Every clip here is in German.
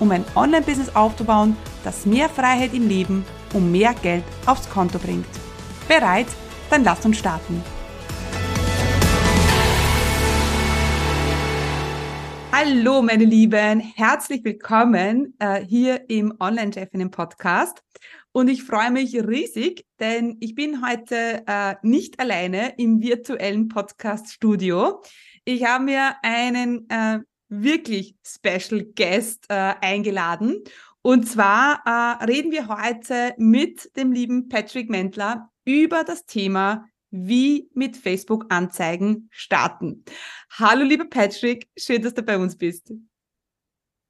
um ein Online-Business aufzubauen, das mehr Freiheit im Leben und mehr Geld aufs Konto bringt. Bereit? Dann lass uns starten. Hallo meine Lieben, herzlich willkommen äh, hier im Online-Chefinnen Podcast. Und ich freue mich riesig, denn ich bin heute äh, nicht alleine im virtuellen Podcast-Studio. Ich habe mir einen äh, wirklich Special Guest äh, eingeladen. Und zwar äh, reden wir heute mit dem lieben Patrick Mentler über das Thema, wie mit Facebook-Anzeigen starten. Hallo, lieber Patrick, schön, dass du bei uns bist.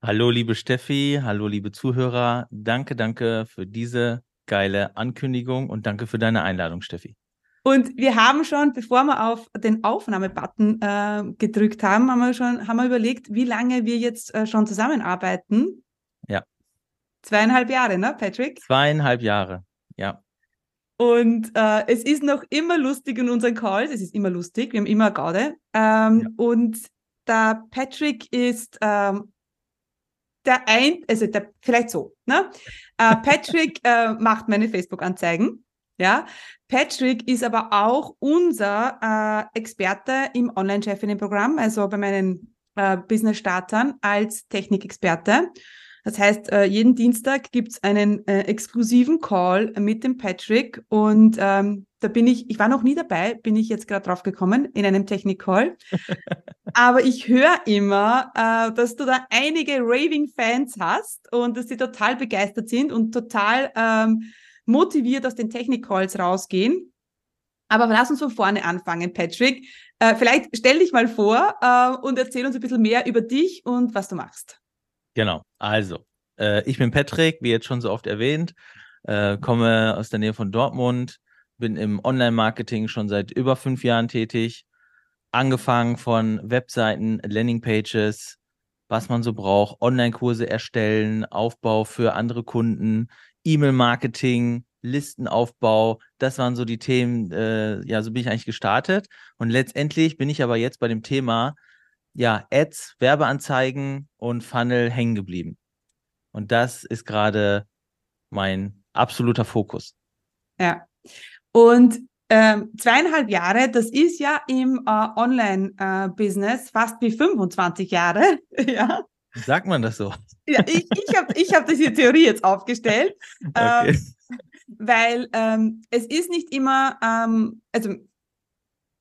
Hallo, liebe Steffi, hallo, liebe Zuhörer. Danke, danke für diese geile Ankündigung und danke für deine Einladung, Steffi. Und wir haben schon, bevor wir auf den Aufnahmebutton äh, gedrückt haben, haben wir schon haben wir überlegt, wie lange wir jetzt äh, schon zusammenarbeiten. Ja. Zweieinhalb Jahre, ne, Patrick? Zweieinhalb Jahre, ja. Und äh, es ist noch immer lustig in unseren Calls. Es ist immer lustig. Wir haben immer Gaude. Ähm, ja. Und der Patrick ist ähm, der ein, also der, vielleicht so, ne? Äh, Patrick äh, macht meine Facebook-Anzeigen. Ja, Patrick ist aber auch unser äh, Experte im Online-Chefinnen-Programm, also bei meinen äh, Business-Startern als Technikexperte. Das heißt, äh, jeden Dienstag gibt's einen äh, exklusiven Call mit dem Patrick und ähm, da bin ich, ich war noch nie dabei, bin ich jetzt gerade drauf gekommen in einem Technik-Call. Aber ich höre immer, äh, dass du da einige Raving-Fans hast und dass sie total begeistert sind und total ähm, motiviert aus den Technik-Calls rausgehen. Aber lass uns von vorne anfangen, Patrick. Äh, vielleicht stell dich mal vor äh, und erzähl uns ein bisschen mehr über dich und was du machst. Genau, also äh, ich bin Patrick, wie jetzt schon so oft erwähnt, äh, komme aus der Nähe von Dortmund, bin im Online-Marketing schon seit über fünf Jahren tätig, angefangen von Webseiten, Landingpages, was man so braucht, Online-Kurse erstellen, Aufbau für andere Kunden, E-Mail-Marketing, Listenaufbau, das waren so die Themen, äh, ja, so bin ich eigentlich gestartet. Und letztendlich bin ich aber jetzt bei dem Thema, ja, Ads, Werbeanzeigen und Funnel hängen geblieben. Und das ist gerade mein absoluter Fokus. Ja. Und ähm, zweieinhalb Jahre, das ist ja im äh, Online-Business äh, fast wie 25 Jahre. ja. Sagt man das so? Ja, ich, ich habe ich hab diese Theorie jetzt aufgestellt, okay. ähm, weil ähm, es ist nicht immer, ähm, also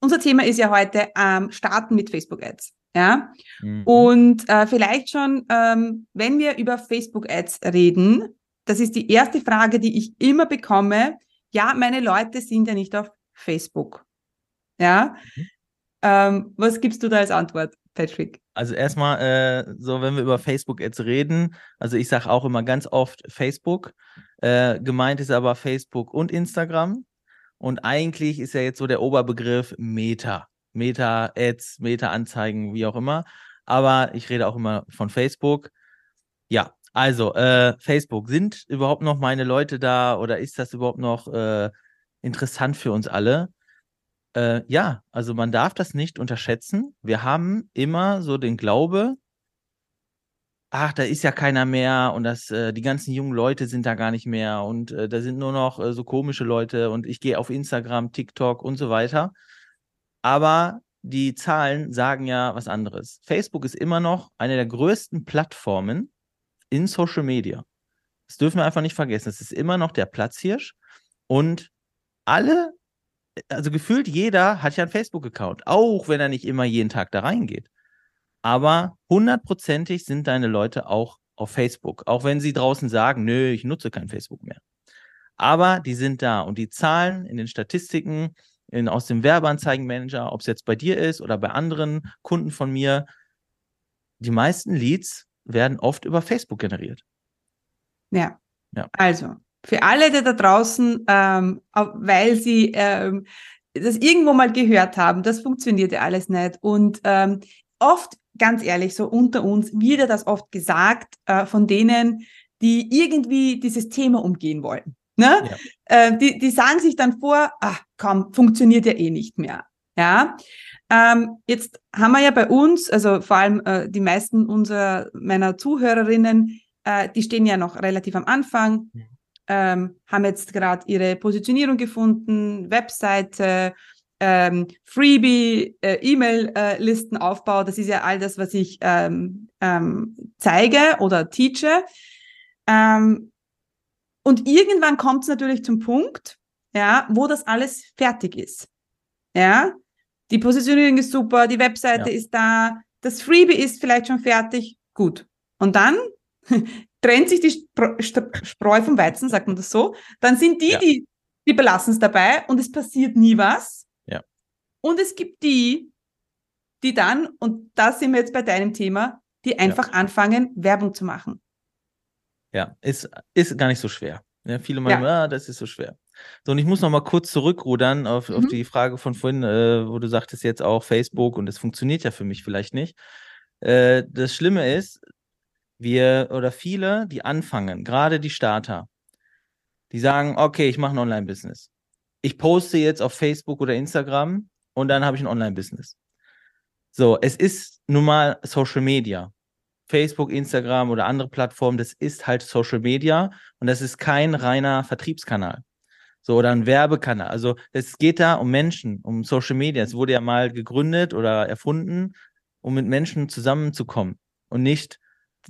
unser Thema ist ja heute ähm, Starten mit Facebook-Ads. Ja, mhm. und äh, vielleicht schon, ähm, wenn wir über Facebook-Ads reden, das ist die erste Frage, die ich immer bekomme. Ja, meine Leute sind ja nicht auf Facebook. Ja, mhm. ähm, was gibst du da als Antwort? Patrick? Also erstmal, äh, so wenn wir über Facebook jetzt reden, also ich sage auch immer ganz oft Facebook. Äh, gemeint ist aber Facebook und Instagram. Und eigentlich ist ja jetzt so der Oberbegriff Meta. Meta-Ads, Meta-Anzeigen, wie auch immer. Aber ich rede auch immer von Facebook. Ja, also äh, Facebook, sind überhaupt noch meine Leute da oder ist das überhaupt noch äh, interessant für uns alle? Äh, ja, also man darf das nicht unterschätzen. Wir haben immer so den Glaube, ach, da ist ja keiner mehr und das, äh, die ganzen jungen Leute sind da gar nicht mehr und äh, da sind nur noch äh, so komische Leute und ich gehe auf Instagram, TikTok und so weiter. Aber die Zahlen sagen ja was anderes. Facebook ist immer noch eine der größten Plattformen in Social Media. Das dürfen wir einfach nicht vergessen. Es ist immer noch der Platzhirsch und alle also gefühlt jeder hat ja einen Facebook-Account, auch wenn er nicht immer jeden Tag da reingeht. Aber hundertprozentig sind deine Leute auch auf Facebook, auch wenn sie draußen sagen, nö, ich nutze kein Facebook mehr. Aber die sind da und die Zahlen in den Statistiken, in, aus dem Werbeanzeigenmanager, ob es jetzt bei dir ist oder bei anderen Kunden von mir, die meisten Leads werden oft über Facebook generiert. Ja. ja. Also, für alle, die da draußen, ähm, weil sie ähm, das irgendwo mal gehört haben, das funktioniert ja alles nicht. Und ähm, oft, ganz ehrlich, so unter uns, wird ja das oft gesagt äh, von denen, die irgendwie dieses Thema umgehen wollen. Ne? Ja. Äh, die, die sagen sich dann vor, ach komm, funktioniert ja eh nicht mehr. Ja. Ähm, jetzt haben wir ja bei uns, also vor allem äh, die meisten unserer meiner Zuhörerinnen, äh, die stehen ja noch relativ am Anfang. Ähm, haben jetzt gerade ihre Positionierung gefunden, Webseite, ähm, Freebie, äh, E-Mail-Listenaufbau, das ist ja all das, was ich ähm, ähm, zeige oder teache. Ähm, und irgendwann kommt es natürlich zum Punkt, ja, wo das alles fertig ist. Ja, die Positionierung ist super, die Webseite ja. ist da, das Freebie ist vielleicht schon fertig, gut. Und dann trennt sich die Spreu vom Weizen, sagt man das so. Dann sind die, ja. die, die belassen es dabei und es passiert nie was. Ja. Und es gibt die, die dann, und da sind wir jetzt bei deinem Thema, die einfach ja. anfangen, Werbung zu machen. Ja, ist, ist gar nicht so schwer. Ja, viele meinen, ja. ah, das ist so schwer. So, und ich muss noch mal kurz zurückrudern auf, mhm. auf die Frage von vorhin, äh, wo du sagtest jetzt auch Facebook und es funktioniert ja für mich vielleicht nicht. Äh, das Schlimme ist, wir oder viele, die anfangen, gerade die Starter, die sagen, okay, ich mache ein Online-Business. Ich poste jetzt auf Facebook oder Instagram und dann habe ich ein Online-Business. So, es ist nun mal Social Media. Facebook, Instagram oder andere Plattformen, das ist halt Social Media und das ist kein reiner Vertriebskanal. So, oder ein Werbekanal. Also es geht da um Menschen, um Social Media. Es wurde ja mal gegründet oder erfunden, um mit Menschen zusammenzukommen und nicht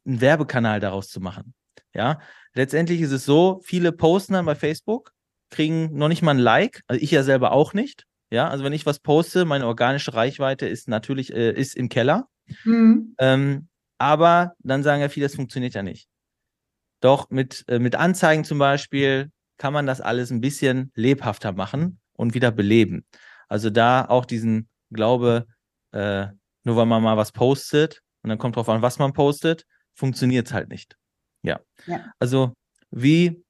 einen Werbekanal daraus zu machen. Ja, letztendlich ist es so, viele posten dann bei Facebook, kriegen noch nicht mal ein Like, also ich ja selber auch nicht. Ja, also wenn ich was poste, meine organische Reichweite ist natürlich äh, ist im Keller. Mhm. Ähm, aber dann sagen ja viele, das funktioniert ja nicht. Doch mit, äh, mit Anzeigen zum Beispiel kann man das alles ein bisschen lebhafter machen und wieder beleben. Also da auch diesen Glaube, äh, nur weil man mal was postet und dann kommt drauf an, was man postet, funktioniert es halt nicht. Ja. ja. Also wie,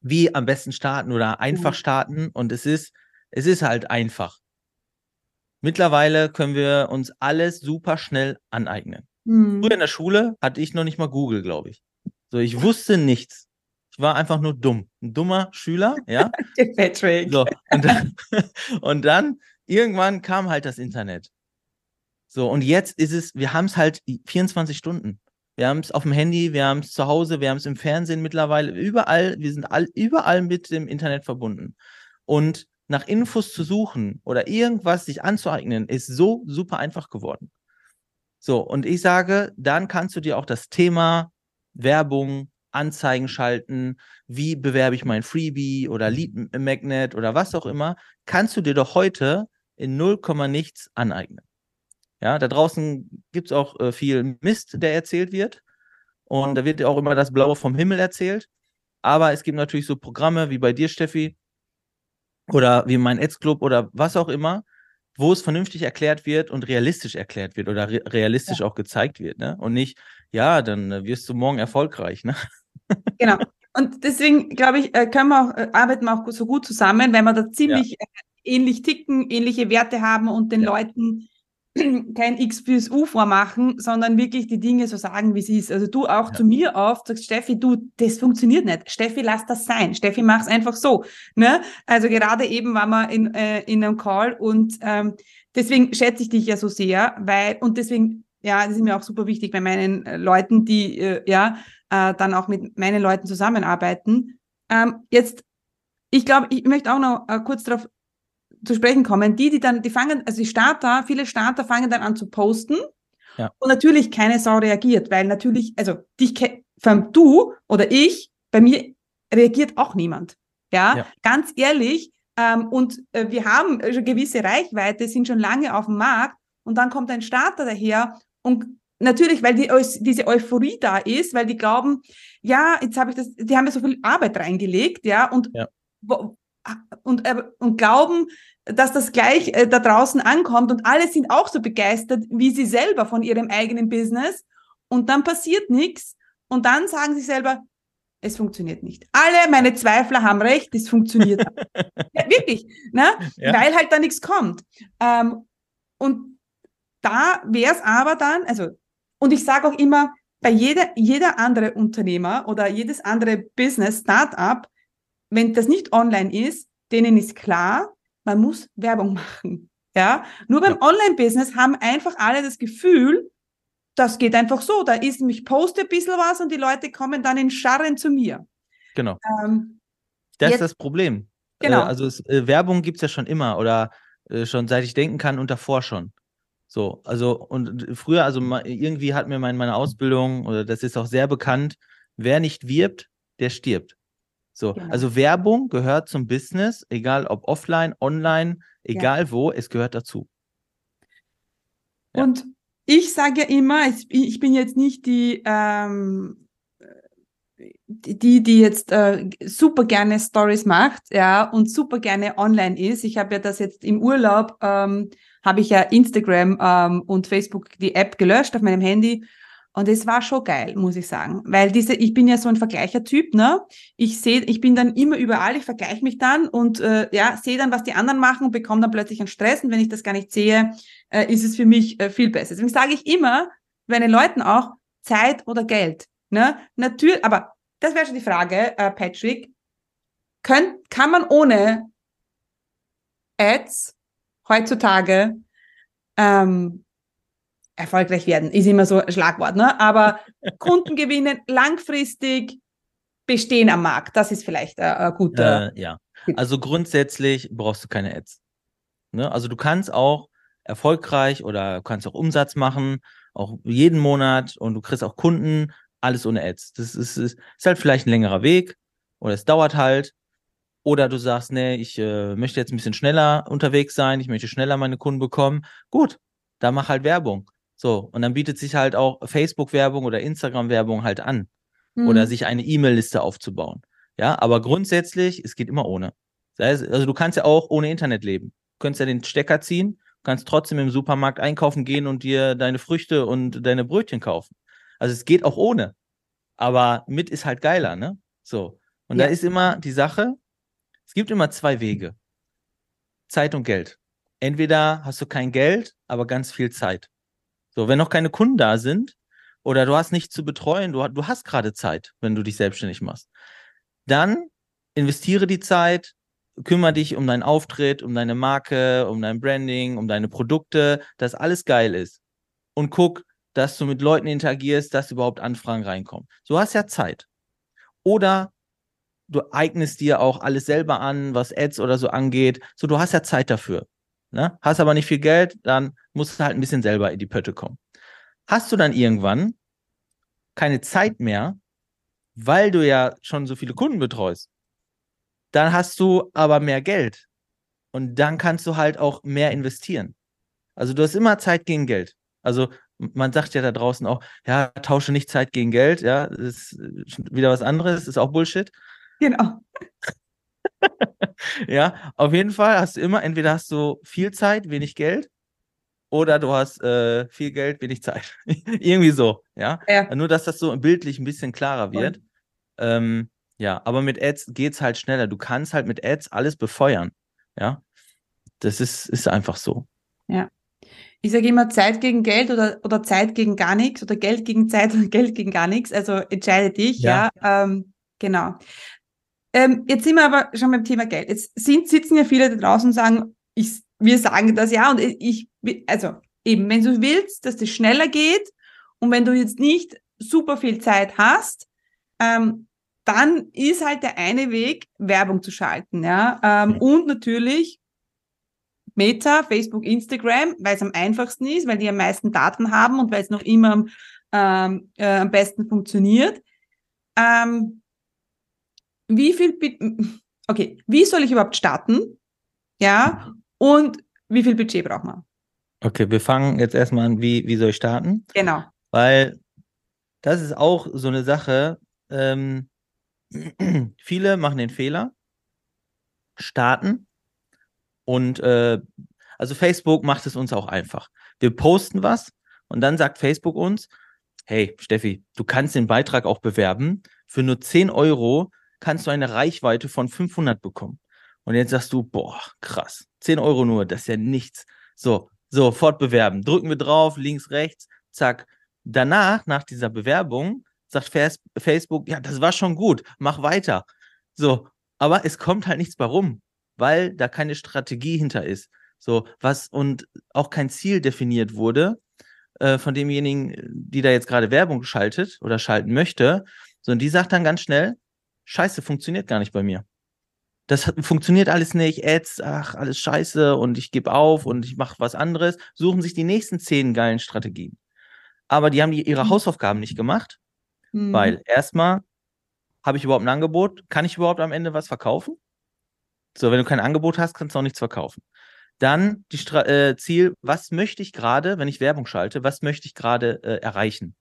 wie am besten starten oder einfach mhm. starten und es ist, es ist halt einfach. Mittlerweile können wir uns alles super schnell aneignen. Mhm. Früher in der Schule hatte ich noch nicht mal Google, glaube ich. So, ich wusste nichts. Ich war einfach nur dumm. Ein dummer Schüler, ja. Patrick. So, und, dann, und dann irgendwann kam halt das Internet. So, und jetzt ist es, wir haben es halt 24 Stunden. Wir haben es auf dem Handy, wir haben es zu Hause, wir haben es im Fernsehen mittlerweile, überall, wir sind all, überall mit dem Internet verbunden. Und nach Infos zu suchen oder irgendwas sich anzueignen, ist so super einfach geworden. So, und ich sage, dann kannst du dir auch das Thema Werbung, Anzeigen schalten, wie bewerbe ich mein Freebie oder Lead Magnet oder was auch immer, kannst du dir doch heute in 0, nichts aneignen. Ja, da draußen gibt es auch äh, viel Mist, der erzählt wird. Und da wird ja auch immer das Blaue vom Himmel erzählt. Aber es gibt natürlich so Programme wie bei dir, Steffi, oder wie mein Ads Club oder was auch immer, wo es vernünftig erklärt wird und realistisch erklärt wird oder re realistisch ja. auch gezeigt wird. Ne? Und nicht, ja, dann äh, wirst du morgen erfolgreich. Ne? Genau. Und deswegen, glaube ich, äh, können wir auch, äh, arbeiten wir auch so gut zusammen, weil wir da ziemlich ja. ähnlich ticken, ähnliche Werte haben und den ja. Leuten kein X plus U vormachen, sondern wirklich die Dinge so sagen, wie es ist. Also du auch ja. zu mir oft sagst, Steffi, du, das funktioniert nicht. Steffi, lass das sein. Steffi, mach's einfach so. Ne? Also gerade eben waren wir in, äh, in einem Call und ähm, deswegen schätze ich dich ja so sehr, weil, und deswegen, ja, das ist mir auch super wichtig bei meinen äh, Leuten, die äh, ja äh, dann auch mit meinen Leuten zusammenarbeiten. Ähm, jetzt, ich glaube, ich möchte auch noch äh, kurz darauf zu sprechen kommen, die, die dann, die fangen, also die Starter, viele Starter fangen dann an zu posten ja. und natürlich keine Sau reagiert, weil natürlich, also dich, du oder ich, bei mir reagiert auch niemand. Ja, ja. ganz ehrlich, ähm, und äh, wir haben schon gewisse Reichweite, sind schon lange auf dem Markt und dann kommt ein Starter daher und natürlich, weil die, diese Euphorie da ist, weil die glauben, ja, jetzt habe ich das, die haben ja so viel Arbeit reingelegt, ja, und ja. und, äh, und glauben, dass das gleich äh, da draußen ankommt und alle sind auch so begeistert wie sie selber von ihrem eigenen Business und dann passiert nichts und dann sagen sie selber, es funktioniert nicht. Alle meine Zweifler haben recht, es funktioniert. ja, wirklich, ne? Ja. weil halt da nichts kommt. Ähm, und da wäre es aber dann, also, und ich sage auch immer, bei jeder, jeder andere Unternehmer oder jedes andere Business, Startup, wenn das nicht online ist, denen ist klar, man muss Werbung machen. Ja, nur beim. Online-Business haben einfach alle das Gefühl, das geht einfach so. Da ist, ich poste ein bisschen was und die Leute kommen dann in Scharren zu mir. Genau. Ähm, das jetzt, ist das Problem. Genau. Äh, also es, äh, Werbung gibt es ja schon immer oder äh, schon seit ich denken kann und davor schon. So, also und früher, also irgendwie hat mir mein, meine Ausbildung, oder das ist auch sehr bekannt, wer nicht wirbt, der stirbt. So, genau. also Werbung gehört zum Business, egal ob offline, online, egal ja. wo, es gehört dazu. Ja. Und ich sage ja immer, ich bin jetzt nicht die, ähm, die, die jetzt äh, super gerne Stories macht, ja, und super gerne online ist. Ich habe ja das jetzt im Urlaub, ähm, habe ich ja Instagram ähm, und Facebook die App gelöscht auf meinem Handy und es war schon geil, muss ich sagen. Weil diese, ich bin ja so ein Vergleichertyp, ne? Ich sehe, ich bin dann immer überall, ich vergleiche mich dann und äh, ja, sehe dann, was die anderen machen und bekomme dann plötzlich einen Stress. Und wenn ich das gar nicht sehe, äh, ist es für mich äh, viel besser. Deswegen sage ich immer bei den Leuten auch Zeit oder Geld. Ne? Natürlich, aber das wäre schon die Frage, äh, Patrick. Könnt, kann man ohne Ads heutzutage ähm, erfolgreich werden, ist immer so ein Schlagwort, ne? Aber Kunden gewinnen, langfristig bestehen am Markt, das ist vielleicht ein, ein guter. Äh, ja, also grundsätzlich brauchst du keine Ads. Ne? Also du kannst auch erfolgreich oder kannst auch Umsatz machen, auch jeden Monat und du kriegst auch Kunden, alles ohne Ads. Das ist, ist, ist halt vielleicht ein längerer Weg oder es dauert halt. Oder du sagst, nee, ich äh, möchte jetzt ein bisschen schneller unterwegs sein, ich möchte schneller meine Kunden bekommen. Gut, da mach halt Werbung. So, und dann bietet sich halt auch Facebook-Werbung oder Instagram-Werbung halt an. Mhm. Oder sich eine E-Mail-Liste aufzubauen. Ja, aber grundsätzlich, es geht immer ohne. also du kannst ja auch ohne Internet leben. Du könntest ja den Stecker ziehen, kannst trotzdem im Supermarkt einkaufen gehen und dir deine Früchte und deine Brötchen kaufen. Also es geht auch ohne. Aber mit ist halt geiler, ne? So. Und ja. da ist immer die Sache, es gibt immer zwei Wege. Zeit und Geld. Entweder hast du kein Geld, aber ganz viel Zeit. So, wenn noch keine Kunden da sind oder du hast nichts zu betreuen, du, du hast gerade Zeit, wenn du dich selbstständig machst, dann investiere die Zeit, kümmere dich um deinen Auftritt, um deine Marke, um dein Branding, um deine Produkte, dass alles geil ist. Und guck, dass du mit Leuten interagierst, dass überhaupt Anfragen reinkommen. So hast ja Zeit. Oder du eignest dir auch alles selber an, was Ads oder so angeht. So, du hast ja Zeit dafür ne? hast aber nicht viel Geld, dann musst du halt ein bisschen selber in die Pötte kommen. Hast du dann irgendwann keine Zeit mehr, weil du ja schon so viele Kunden betreust, dann hast du aber mehr Geld und dann kannst du halt auch mehr investieren. Also du hast immer Zeit gegen Geld. Also man sagt ja da draußen auch, ja, tausche nicht Zeit gegen Geld, ja, das ist wieder was anderes, ist auch Bullshit. Genau. ja, auf jeden Fall hast du immer, entweder hast du viel Zeit, wenig Geld, oder du hast äh, viel Geld, wenig Zeit. Irgendwie so, ja? ja? Nur, dass das so bildlich ein bisschen klarer wird. Ähm, ja, aber mit Ads geht es halt schneller. Du kannst halt mit Ads alles befeuern. Ja, das ist, ist einfach so. Ja. Ich sage immer Zeit gegen Geld oder, oder Zeit gegen gar nichts oder Geld gegen Zeit oder Geld gegen gar nichts. Also entscheide dich, ja. ja ähm, genau. Ähm, jetzt sind wir aber schon beim Thema Geld. Jetzt sind, sitzen ja viele da draußen und sagen, ich, wir sagen das ja und ich, also eben, wenn du willst, dass das schneller geht und wenn du jetzt nicht super viel Zeit hast, ähm, dann ist halt der eine Weg, Werbung zu schalten, ja. Ähm, und natürlich Meta, Facebook, Instagram, weil es am einfachsten ist, weil die am meisten Daten haben und weil es noch immer ähm, äh, am besten funktioniert. Ähm, wie viel, okay, wie soll ich überhaupt starten? Ja, und wie viel Budget braucht man? Okay, wir fangen jetzt erstmal an, wie, wie soll ich starten? Genau. Weil das ist auch so eine Sache, ähm, viele machen den Fehler, starten und äh, also Facebook macht es uns auch einfach. Wir posten was und dann sagt Facebook uns, hey Steffi, du kannst den Beitrag auch bewerben Für nur 10 Euro kannst du eine Reichweite von 500 bekommen. Und jetzt sagst du, boah, krass, 10 Euro nur, das ist ja nichts. So, sofort bewerben. Drücken wir drauf, links, rechts, zack. Danach, nach dieser Bewerbung, sagt Facebook, ja, das war schon gut, mach weiter. So, aber es kommt halt nichts bei rum, weil da keine Strategie hinter ist. So, was und auch kein Ziel definiert wurde äh, von demjenigen, die da jetzt gerade Werbung schaltet oder schalten möchte, sondern die sagt dann ganz schnell, Scheiße, funktioniert gar nicht bei mir. Das hat, funktioniert alles nicht, Ads, ach, alles scheiße und ich gebe auf und ich mache was anderes, suchen sich die nächsten zehn geilen Strategien. Aber die haben die, ihre mhm. Hausaufgaben nicht gemacht, mhm. weil erstmal habe ich überhaupt ein Angebot? Kann ich überhaupt am Ende was verkaufen? So, wenn du kein Angebot hast, kannst du auch nichts verkaufen. Dann die Stra äh, Ziel, was möchte ich gerade, wenn ich Werbung schalte, was möchte ich gerade äh, erreichen?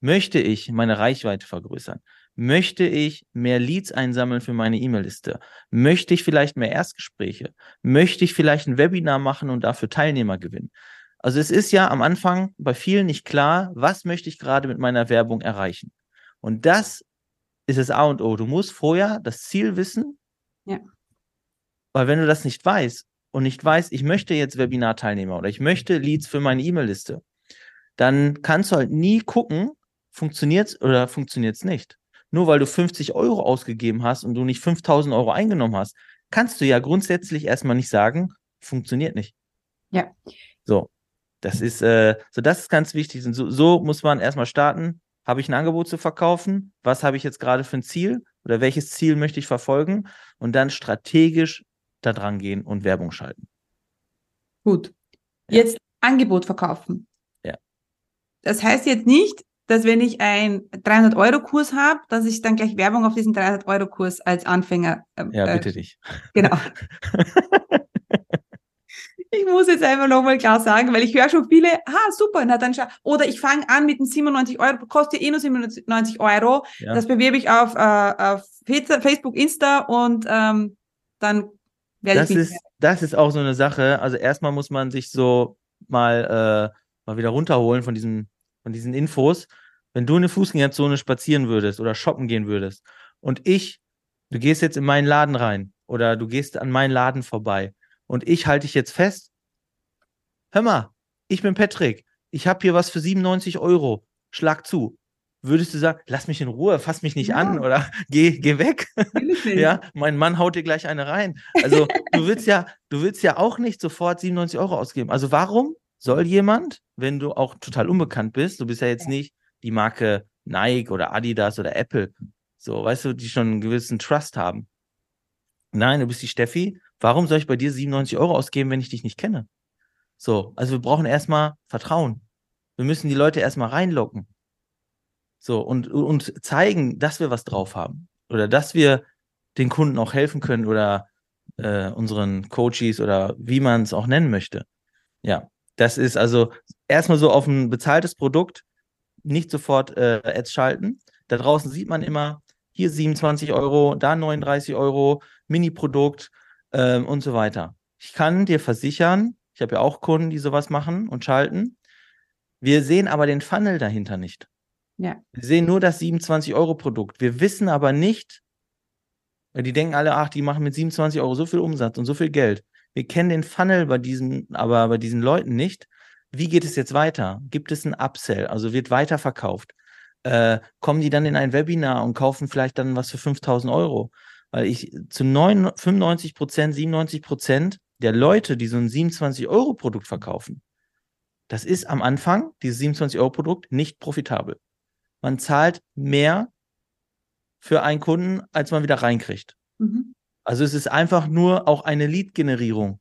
Möchte ich meine Reichweite vergrößern? Möchte ich mehr Leads einsammeln für meine E-Mail-Liste? Möchte ich vielleicht mehr Erstgespräche? Möchte ich vielleicht ein Webinar machen und dafür Teilnehmer gewinnen? Also es ist ja am Anfang bei vielen nicht klar, was möchte ich gerade mit meiner Werbung erreichen? Und das ist das A und O. Du musst vorher das Ziel wissen. Ja. Weil wenn du das nicht weißt und nicht weißt, ich möchte jetzt Webinar-Teilnehmer oder ich möchte Leads für meine E-Mail-Liste, dann kannst du halt nie gucken, funktioniert es oder funktioniert es nicht nur weil du 50 Euro ausgegeben hast und du nicht 5000 Euro eingenommen hast, kannst du ja grundsätzlich erstmal nicht sagen, funktioniert nicht. Ja. So, das ist, äh, so das ist ganz wichtig. Und so, so muss man erstmal starten. Habe ich ein Angebot zu verkaufen? Was habe ich jetzt gerade für ein Ziel? Oder welches Ziel möchte ich verfolgen? Und dann strategisch da dran gehen und Werbung schalten. Gut. Jetzt ja. Angebot verkaufen. Ja. Das heißt jetzt nicht, dass wenn ich einen 300-Euro-Kurs habe, dass ich dann gleich Werbung auf diesen 300-Euro-Kurs als Anfänger. Ähm, ja, bitte äh, dich. Genau. ich muss jetzt einfach nochmal klar sagen, weil ich höre schon viele, ah, super, na dann schau. Oder ich fange an mit den 97 Euro, kostet eh nur 97 Euro. Ja. Das bewerbe ich auf, äh, auf Facebook, Insta und ähm, dann werde das ich. Ist, das ist auch so eine Sache. Also erstmal muss man sich so mal, äh, mal wieder runterholen von diesem von diesen Infos, wenn du in eine Fußgängerzone spazieren würdest oder shoppen gehen würdest und ich, du gehst jetzt in meinen Laden rein oder du gehst an meinen Laden vorbei und ich halte dich jetzt fest, hör mal, ich bin Patrick, ich habe hier was für 97 Euro, schlag zu. Würdest du sagen, lass mich in Ruhe, fass mich nicht ja. an oder geh, geh weg? ja, mein Mann haut dir gleich eine rein. Also du willst ja, du willst ja auch nicht sofort 97 Euro ausgeben. Also warum soll jemand, wenn du auch total unbekannt bist, du bist ja jetzt nicht die Marke Nike oder Adidas oder Apple, so, weißt du, die schon einen gewissen Trust haben. Nein, du bist die Steffi. Warum soll ich bei dir 97 Euro ausgeben, wenn ich dich nicht kenne? So, also wir brauchen erstmal Vertrauen. Wir müssen die Leute erstmal reinlocken. So, und, und zeigen, dass wir was drauf haben. Oder dass wir den Kunden auch helfen können oder äh, unseren Coaches oder wie man es auch nennen möchte. Ja, das ist also erstmal so auf ein bezahltes Produkt nicht sofort äh, Ads schalten. Da draußen sieht man immer, hier 27 Euro, da 39 Euro, Mini-Produkt ähm, und so weiter. Ich kann dir versichern, ich habe ja auch Kunden, die sowas machen und schalten. Wir sehen aber den Funnel dahinter nicht. Ja. Wir sehen nur das 27 Euro Produkt. Wir wissen aber nicht, weil die denken alle, ach, die machen mit 27 Euro so viel Umsatz und so viel Geld. Wir kennen den Funnel bei diesen, aber bei diesen Leuten nicht. Wie geht es jetzt weiter? Gibt es ein Upsell? Also wird weiterverkauft? Äh, kommen die dann in ein Webinar und kaufen vielleicht dann was für 5000 Euro? Weil ich zu 9, 95 Prozent, 97 Prozent der Leute, die so ein 27 Euro Produkt verkaufen, das ist am Anfang, dieses 27 Euro Produkt, nicht profitabel. Man zahlt mehr für einen Kunden, als man wieder reinkriegt. Mhm. Also es ist einfach nur auch eine Lead-Generierung.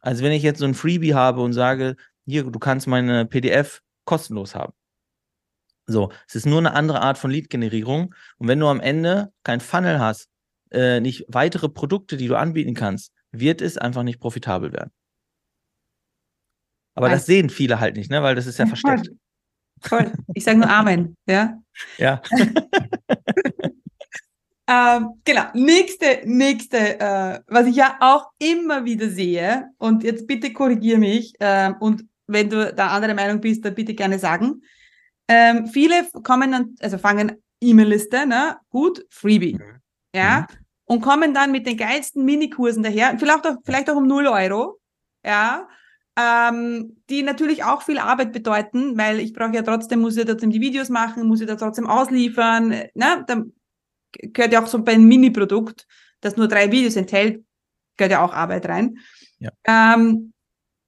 Also wenn ich jetzt so ein Freebie habe und sage, hier, du kannst meine PDF kostenlos haben. So, es ist nur eine andere Art von Lead-Generierung. Und wenn du am Ende kein Funnel hast, äh, nicht weitere Produkte, die du anbieten kannst, wird es einfach nicht profitabel werden. Aber also, das sehen viele halt nicht, ne? weil das ist ja, versteckt. Voll. Ich sage nur Amen, ja? Ja. Ähm, genau, nächste, nächste, äh, was ich ja auch immer wieder sehe, und jetzt bitte korrigiere mich, äh, und wenn du da andere Meinung bist, dann bitte gerne sagen. Ähm, viele kommen dann, also fangen E-Mail-Liste, ne? Gut, Freebie. Mhm. Ja. Und kommen dann mit den geilsten Minikursen daher, vielleicht auch, vielleicht auch um 0 Euro. Ja. Ähm, die natürlich auch viel Arbeit bedeuten, weil ich brauche ja trotzdem, muss ja trotzdem die Videos machen, muss ja da trotzdem ausliefern. Ne? Da gehört ja auch so bei einem Mini-Produkt, das nur drei Videos enthält, gehört ja auch Arbeit rein. Ja. Ähm,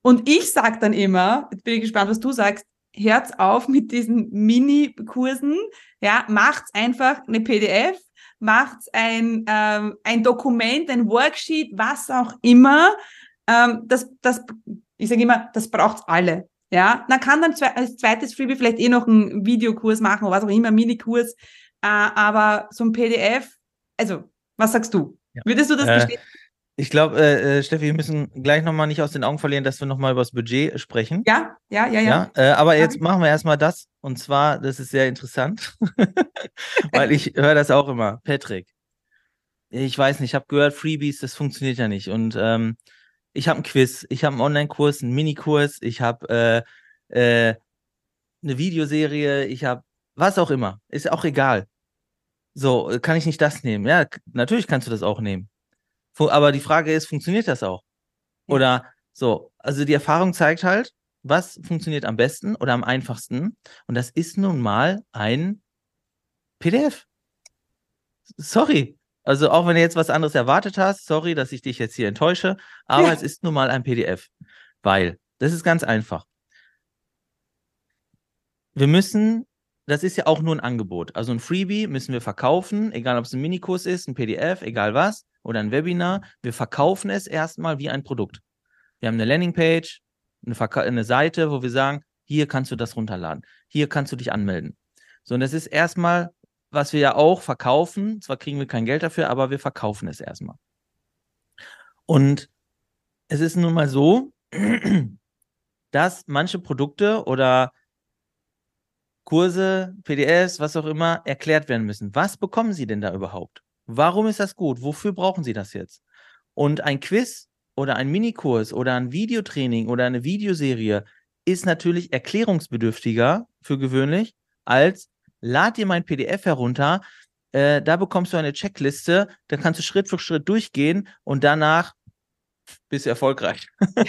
und ich sage dann immer, jetzt bin ich gespannt, was du sagst, Herz auf mit diesen Mini-Kursen, ja, macht's einfach eine PDF, macht's ein, ähm, ein Dokument, ein Worksheet, was auch immer. Ähm, das, das, ich sage immer, das braucht's alle. Ja, man kann dann als zweites Freebie vielleicht eh noch einen Videokurs machen oder was auch immer, Minikurs, äh, aber so ein PDF, also, was sagst du? Ja. Würdest du das äh, bestätigen? Ich glaube, äh, äh, Steffi, wir müssen gleich nochmal nicht aus den Augen verlieren, dass wir nochmal über das Budget sprechen. Ja, ja, ja, ja. ja äh, aber jetzt machen wir erstmal das. Und zwar, das ist sehr interessant, weil ich höre das auch immer. Patrick, ich weiß nicht, ich habe gehört, Freebies, das funktioniert ja nicht. Und ähm, ich habe ein Quiz, ich habe einen Online-Kurs, einen Minikurs, ich habe äh, äh, eine Videoserie, ich habe was auch immer. Ist auch egal. So, kann ich nicht das nehmen? Ja, natürlich kannst du das auch nehmen. Aber die Frage ist, funktioniert das auch? Oder so, also die Erfahrung zeigt halt, was funktioniert am besten oder am einfachsten. Und das ist nun mal ein PDF. Sorry. Also auch wenn du jetzt was anderes erwartet hast, sorry, dass ich dich jetzt hier enttäusche, aber ja. es ist nun mal ein PDF. Weil, das ist ganz einfach. Wir müssen das ist ja auch nur ein Angebot. Also ein Freebie müssen wir verkaufen, egal ob es ein Minikurs ist, ein PDF, egal was, oder ein Webinar. Wir verkaufen es erstmal wie ein Produkt. Wir haben eine Landingpage, eine, Verka eine Seite, wo wir sagen, hier kannst du das runterladen, hier kannst du dich anmelden. So, und das ist erstmal, was wir ja auch verkaufen. Zwar kriegen wir kein Geld dafür, aber wir verkaufen es erstmal. Und es ist nun mal so, dass manche Produkte oder Kurse, PDFs, was auch immer, erklärt werden müssen. Was bekommen Sie denn da überhaupt? Warum ist das gut? Wofür brauchen Sie das jetzt? Und ein Quiz oder ein Minikurs oder ein Videotraining oder eine Videoserie ist natürlich erklärungsbedürftiger für gewöhnlich als lad dir mein PDF herunter, äh, da bekommst du eine Checkliste, da kannst du Schritt für Schritt durchgehen und danach bist du erfolgreich.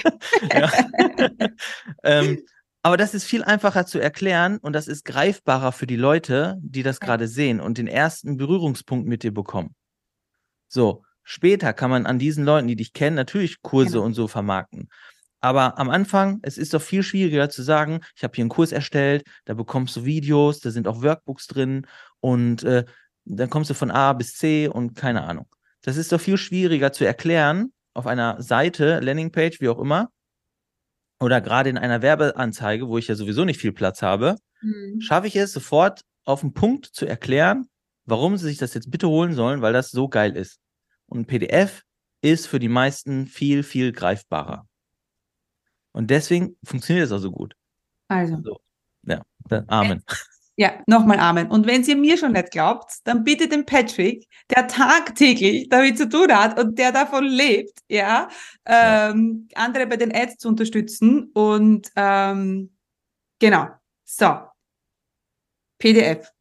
ähm, aber das ist viel einfacher zu erklären und das ist greifbarer für die Leute, die das gerade sehen und den ersten Berührungspunkt mit dir bekommen. So, später kann man an diesen Leuten, die dich kennen, natürlich Kurse genau. und so vermarkten. Aber am Anfang, es ist doch viel schwieriger zu sagen, ich habe hier einen Kurs erstellt, da bekommst du Videos, da sind auch Workbooks drin und äh, dann kommst du von A bis C und keine Ahnung. Das ist doch viel schwieriger zu erklären auf einer Seite, Landingpage, wie auch immer, oder gerade in einer Werbeanzeige, wo ich ja sowieso nicht viel Platz habe, mhm. schaffe ich es sofort auf den Punkt zu erklären, warum sie sich das jetzt bitte holen sollen, weil das so geil ist. Und ein PDF ist für die meisten viel, viel greifbarer. Und deswegen funktioniert es auch so gut. Also. So. Ja, Amen. Ja, nochmal Amen. Und wenn ihr mir schon nicht glaubt, dann bitte den Patrick, der tagtäglich damit zu tun hat und der davon lebt, ja, ähm, ja. andere bei den Ads zu unterstützen. Und ähm, genau. So. PDF.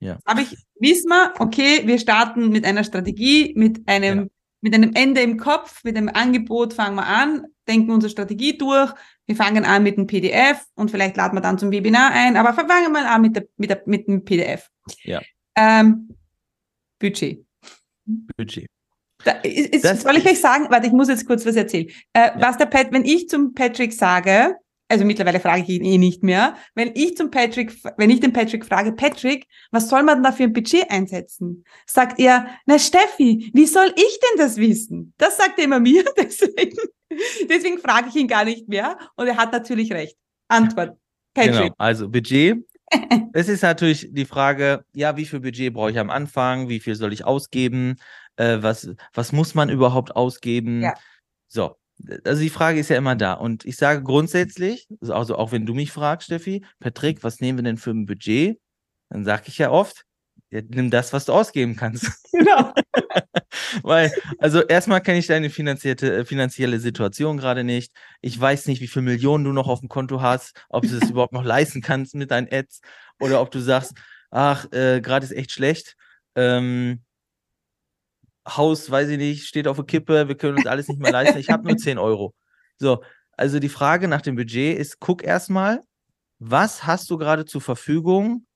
Ja. Habe ich, wissen wir, okay, wir starten mit einer Strategie, mit einem, ja. mit einem Ende im Kopf, mit einem Angebot fangen wir an, denken unsere Strategie durch, wir fangen an mit einem PDF und vielleicht laden wir dann zum Webinar ein, aber fangen wir mal an mit, der, mit, der, mit dem PDF. Ja. Ähm, Budget. Budget. Da, ist, soll ich euch sagen, warte, ich muss jetzt kurz was erzählen. Äh, ja. Was der Pat, wenn ich zum Patrick sage, also mittlerweile frage ich ihn eh nicht mehr, wenn ich zum Patrick, wenn ich den Patrick frage, Patrick, was soll man da für ein Budget einsetzen? Sagt er, na Steffi, wie soll ich denn das wissen? Das sagt er immer mir, deswegen, deswegen frage ich ihn gar nicht mehr und er hat natürlich recht. Antwort, Patrick. Genau, also Budget. es ist natürlich die Frage, ja, wie viel Budget brauche ich am Anfang? Wie viel soll ich ausgeben? Äh, was, was muss man überhaupt ausgeben? Ja. So, also die Frage ist ja immer da. Und ich sage grundsätzlich, also auch wenn du mich fragst, Steffi, Patrick, was nehmen wir denn für ein Budget? Dann sage ich ja oft, ja, nimm das, was du ausgeben kannst. Genau. Weil, also erstmal kenne ich deine finanzierte, äh, finanzielle Situation gerade nicht. Ich weiß nicht, wie viele Millionen du noch auf dem Konto hast, ob du das überhaupt noch leisten kannst mit deinen Ads oder ob du sagst, ach, äh, gerade ist echt schlecht. Ähm, Haus, weiß ich nicht, steht auf der Kippe, wir können uns alles nicht mehr leisten, ich habe nur 10 Euro. So, also die Frage nach dem Budget ist, guck erstmal, was hast du gerade zur Verfügung,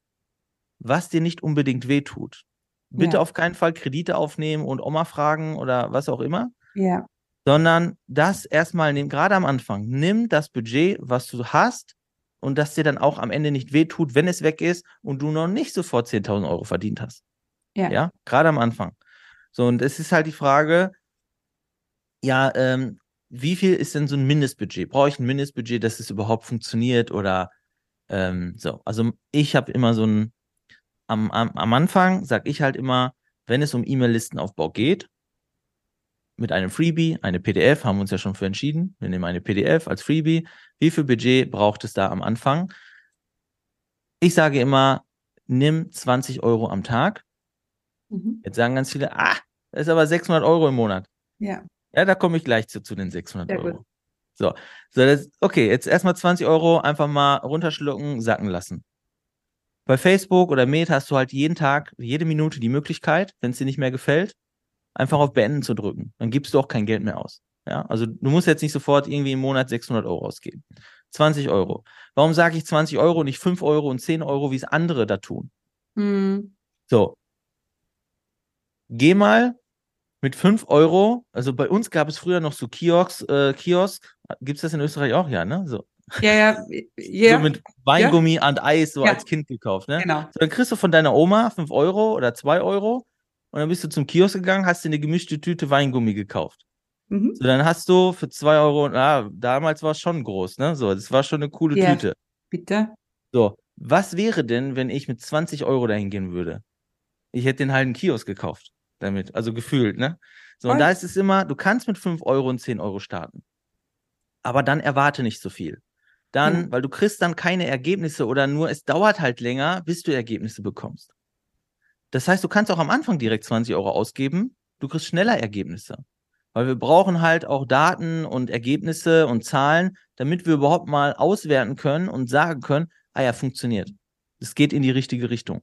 was dir nicht unbedingt wehtut. Bitte Ja. auf keinen Fall Kredite aufnehmen und Oma fragen oder was auch immer, Ja. sondern das erstmal nehmen, gerade am Anfang, nimm das Budget, was du hast und das dir dann auch am Ende nicht wehtut, wenn es weg ist und du noch nicht sofort 10.000 Euro verdient hast. Ja. Ja, gerade am Anfang. So, und es ist halt die Frage, ja, ähm, wie viel ist denn so ein Mindestbudget? Brauche ich ein Mindestbudget, dass es überhaupt funktioniert oder ähm, so? Also ich habe immer so ein, am, am, am Anfang sage ich halt immer, wenn es um E-Mail-Listenaufbau geht, mit einem Freebie, eine PDF, haben wir uns ja schon für entschieden. Wir nehmen eine PDF als Freebie. Wie viel Budget braucht es da am Anfang? Ich sage immer, nimm 20 Euro am Tag. Mhm. Jetzt sagen ganz viele, ah, das ist aber 600 Euro im Monat. Ja. Ja, da komme ich gleich zu, zu den 600 Sehr gut. Euro. So, so das, okay, jetzt erstmal 20 Euro einfach mal runterschlucken, sacken lassen. Bei Facebook oder Meta hast du halt jeden Tag, jede Minute die Möglichkeit, wenn es dir nicht mehr gefällt, einfach auf Beenden zu drücken. Dann gibst du auch kein Geld mehr aus. Ja, also du musst jetzt nicht sofort irgendwie im Monat 600 Euro ausgeben. 20 Euro. Warum sage ich 20 Euro, nicht 5 Euro und 10 Euro, wie es andere da tun? Mhm. So. Geh mal mit 5 Euro, also bei uns gab es früher noch so Kiosks, äh, Kiosk, gibt es das in Österreich auch, ja, ne? So, Ja, ja, ja. so mit Weingummi und Eis so Ja. als Kind gekauft, ne? genau. So, dann kriegst du von deiner Oma 5 Euro oder 2 Euro und dann bist du zum Kiosk gegangen, hast dir eine gemischte Tüte Weingummi gekauft. Mhm. So, dann hast du für 2 Euro, ah, damals war es schon groß, ne? So, das war schon eine coole Ja. Tüte. Bitte. So, was wäre denn, wenn ich mit 20 Euro dahin gehen würde? Ich hätte den halben Kiosk gekauft damit, also gefühlt, ne? So, und da ist es immer, du kannst mit 5 Euro und 10 Euro starten. Aber dann erwarte nicht so viel. Dann, Ja. weil du kriegst dann keine Ergebnisse oder nur, es dauert halt länger, bis du Ergebnisse bekommst. Das heißt, du kannst auch am Anfang direkt 20 Euro ausgeben, du kriegst schneller Ergebnisse. Weil wir brauchen halt auch Daten und Ergebnisse und Zahlen, damit wir überhaupt mal auswerten können und sagen können, ah ja, funktioniert. Es geht in die richtige Richtung.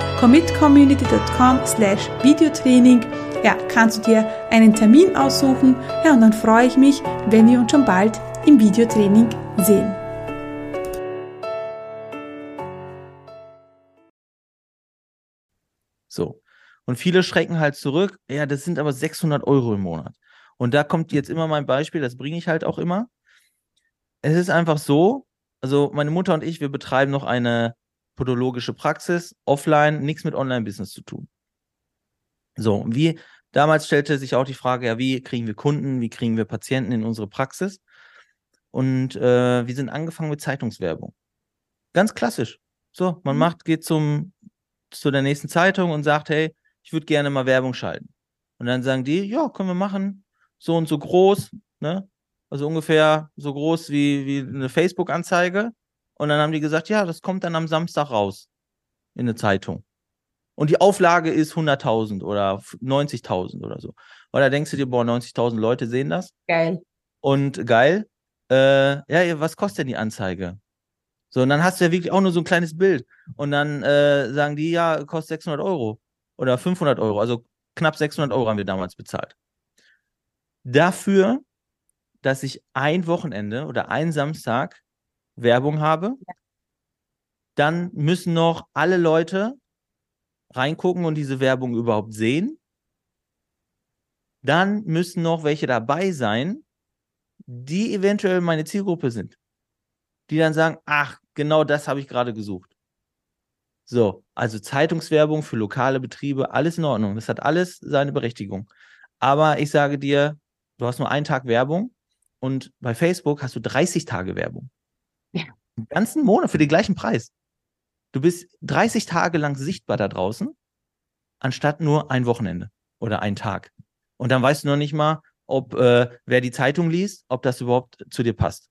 commitcommunity.com slash Videotraining ja, kannst du dir einen Termin aussuchen. Ja, und dann freue ich mich, wenn wir uns schon bald im Videotraining sehen. So. Und viele schrecken halt zurück, ja, das sind aber 600 Euro im Monat. Und da kommt jetzt immer mein Beispiel, das bringe ich halt auch immer. Es ist einfach so, also meine Mutter und ich, wir betreiben noch eine podologische Praxis, offline, nichts mit Online-Business zu tun. So, wie damals stellte sich auch die Frage, ja, wie kriegen wir Kunden, wie kriegen wir Patienten in unsere Praxis? Und äh, wir sind angefangen mit Zeitungswerbung. Ganz klassisch. So, man Mhm. macht, geht zum, zu der nächsten Zeitung und sagt, hey, ich würde gerne mal Werbung schalten. Und dann sagen die, ja, können wir machen, so und so groß, ne? Also ungefähr so groß wie, wie eine Facebook-Anzeige. Und dann haben die gesagt, ja, das kommt dann am Samstag raus in eine Zeitung. Und die Auflage ist 100.000 oder 90.000 oder so. Weil da denkst du dir, boah, 90.000 Leute sehen das. Geil. Und geil, äh, ja, was kostet denn die Anzeige? So, und dann hast du ja wirklich auch nur so ein kleines Bild. Und dann äh, sagen die, ja, kostet 600 Euro oder 500 Euro. Also knapp 600 Euro haben wir damals bezahlt. Dafür, dass ich ein Wochenende oder einen Samstag Werbung habe, Dann müssen noch alle Leute reingucken und diese Werbung überhaupt sehen. Dann müssen noch welche dabei sein, die eventuell meine Zielgruppe sind. Die dann sagen, ach, genau das habe ich gerade gesucht. So, also Zeitungswerbung für lokale Betriebe, alles in Ordnung. Das hat alles seine Berechtigung. Aber ich sage dir, du hast nur einen Tag Werbung und bei Facebook hast du 30 Tage Werbung. Den ganzen Monat für den gleichen Preis. Du bist 30 Tage lang sichtbar da draußen, anstatt nur ein Wochenende oder ein Tag. Und dann weißt du noch nicht mal, ob äh, wer die Zeitung liest, ob das überhaupt zu dir passt.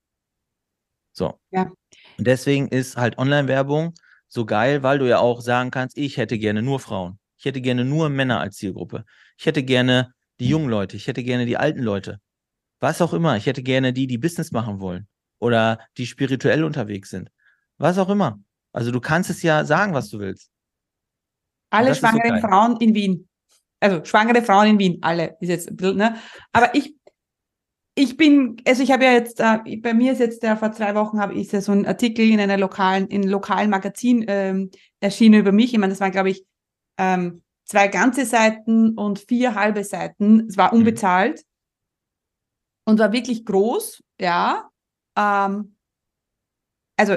So. Ja. Und deswegen ist halt Online-Werbung so geil, weil du ja auch sagen kannst, ich hätte gerne nur Frauen. Ich hätte gerne nur Männer als Zielgruppe. Ich hätte gerne die jungen Leute. Ich hätte gerne die alten Leute. Was auch immer. Ich hätte gerne die, die Business machen wollen oder die spirituell unterwegs sind. Was auch immer. Also du kannst es ja sagen, was du willst. Alle schwangeren so Frauen in Wien. Also schwangere Frauen in Wien, alle ist jetzt ein bisschen, ne? Aber ich, ich bin, also ich habe ja jetzt, äh, bei mir ist jetzt ja vor zwei Wochen habe ich ja so einen Artikel in einer lokalen, in einem lokalen Magazin ähm, erschienen über mich. Ich meine, das waren, glaube ich, ähm, zwei ganze Seiten und vier halbe Seiten. Es war mhm. unbezahlt mhm. und war wirklich groß, ja. Ähm, also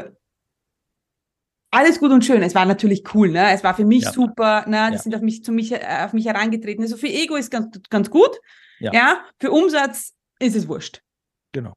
alles gut und schön. Es war natürlich cool, ne? Es war für mich ja. super, ne? Die ja. sind auf mich, zu mich, äh, auf mich herangetreten. Also für Ego ist ganz, ganz gut. Ja. ja. Für Umsatz ist es wurscht. Genau.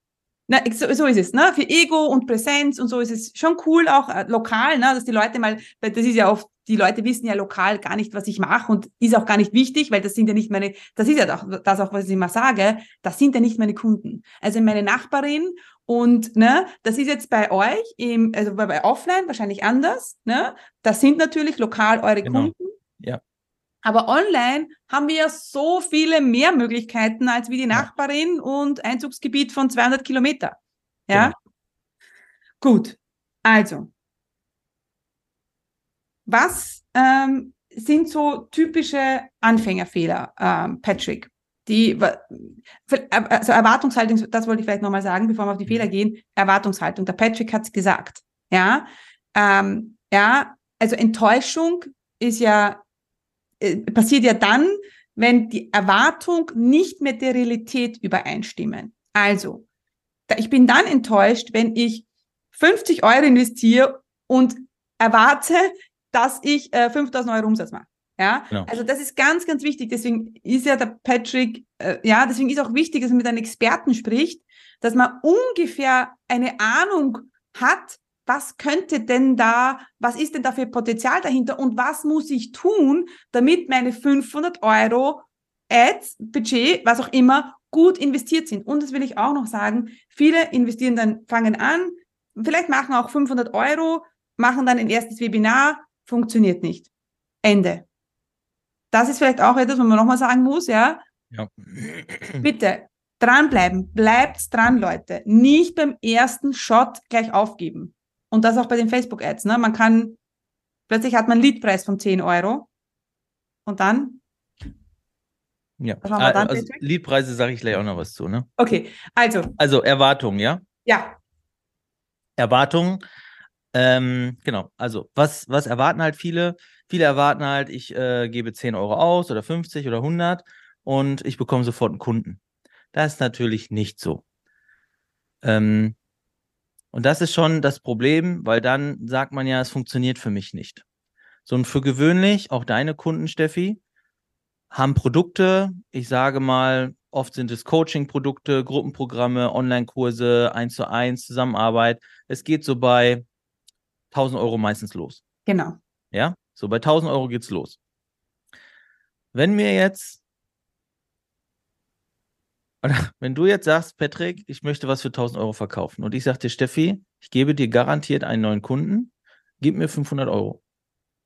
Na, so, so ist es, ne? Für Ego und Präsenz und so ist es schon cool, auch äh, lokal, ne? Dass die Leute mal, weil das ist ja oft, die Leute wissen ja lokal gar nicht, was ich mache und ist auch gar nicht wichtig, weil das sind ja nicht meine, das ist ja doch, das auch, was ich immer sage, das sind ja nicht meine Kunden. Also meine Nachbarin und ne, das ist jetzt bei euch, im, also bei, bei Offline wahrscheinlich anders. Ne? Das sind natürlich lokal eure genau. Kunden. Ja. Aber online haben wir ja so viele mehr Möglichkeiten als wie die Nachbarin und Einzugsgebiet von 200 Kilometer. Ja. Genau. Gut. Also, was ähm, sind so typische Anfängerfehler, ähm, Patrick? Die, also Erwartungshaltung, das wollte ich vielleicht nochmal sagen, bevor wir auf die Fehler gehen, Erwartungshaltung. Der Patrick hat es gesagt. Ja, ähm, ja, also Enttäuschung ist ja, äh, passiert ja dann, wenn die Erwartung nicht mit der Realität übereinstimmen. Also, ich bin dann enttäuscht, wenn ich 50 Euro investiere und erwarte, dass ich äh, 5000 Euro Umsatz mache. Ja, genau. also das ist ganz, ganz wichtig. Deswegen ist ja der Patrick, äh, ja, deswegen ist auch wichtig, dass man mit einem Experten spricht, dass man ungefähr eine Ahnung hat, was könnte denn da, was ist denn da für Potenzial dahinter und was muss ich tun, damit meine 500 Euro Ads, Budget, was auch immer, gut investiert sind. Und das will ich auch noch sagen, viele investieren dann, fangen an, vielleicht machen auch 500 Euro, machen dann ein erstes Webinar, funktioniert nicht. Ende das ist vielleicht auch etwas, was man nochmal sagen muss, ja. Ja. Bitte dranbleiben, bleibt dran, Leute. Nicht beim ersten Shot gleich aufgeben. Und das auch bei den Facebook-Ads. Ne? Man kann, plötzlich hat man einen Leadpreis von 10 Euro. Und dann? Ja, dann, also Leadpreise sage ich gleich auch noch was zu. Ne? Okay, also. Also Erwartungen, ja? Ja. Erwartungen, ähm, genau. Also, was, was erwarten halt viele? Viele erwarten halt, ich äh, gebe 10 Euro aus oder 50 oder 100 und ich bekomme sofort einen Kunden. Das ist natürlich nicht so. Ähm, und das ist schon das Problem, weil dann sagt man ja, es funktioniert für mich nicht. So und für gewöhnlich, auch deine Kunden, Steffi, haben Produkte, ich sage mal, oft sind es Coaching-Produkte, Gruppenprogramme, Online-Kurse, 1 zu 1, Zusammenarbeit. Es geht so bei 1000 Euro meistens los. Genau. Ja, so, bei 1000 Euro geht's los. Wenn mir jetzt, wenn du jetzt sagst, Patrick, ich möchte was für 1000 Euro verkaufen und ich sage dir, Steffi, ich gebe dir garantiert einen neuen Kunden, gib mir 500 Euro.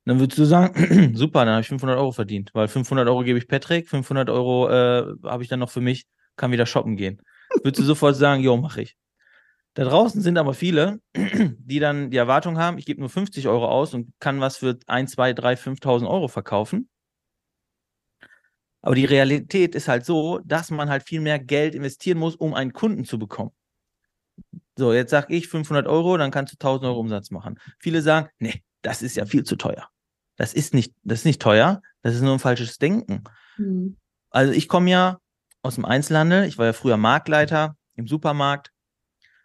Dann würdest du sagen, super, dann habe ich 500 Euro verdient, weil 500 Euro gebe ich Patrick, 500 Euro äh, habe ich dann noch für mich, kann wieder shoppen gehen. Würdest du sofort sagen, jo, mache ich. Da draußen sind aber viele, die dann die Erwartung haben, ich gebe nur 50 Euro aus und kann was für 1, 2, 3, 5.000 Euro verkaufen. Aber die Realität ist halt so, dass man halt viel mehr Geld investieren muss, um einen Kunden zu bekommen. So, jetzt sag ich 500 Euro, dann kannst du 1000 Euro Umsatz machen. Viele sagen, nee, das ist ja viel zu teuer. Das ist nicht, das ist nicht teuer, das ist nur ein falsches Denken. Mhm. Also ich komme ja aus dem Einzelhandel, ich war ja früher Marktleiter im Supermarkt.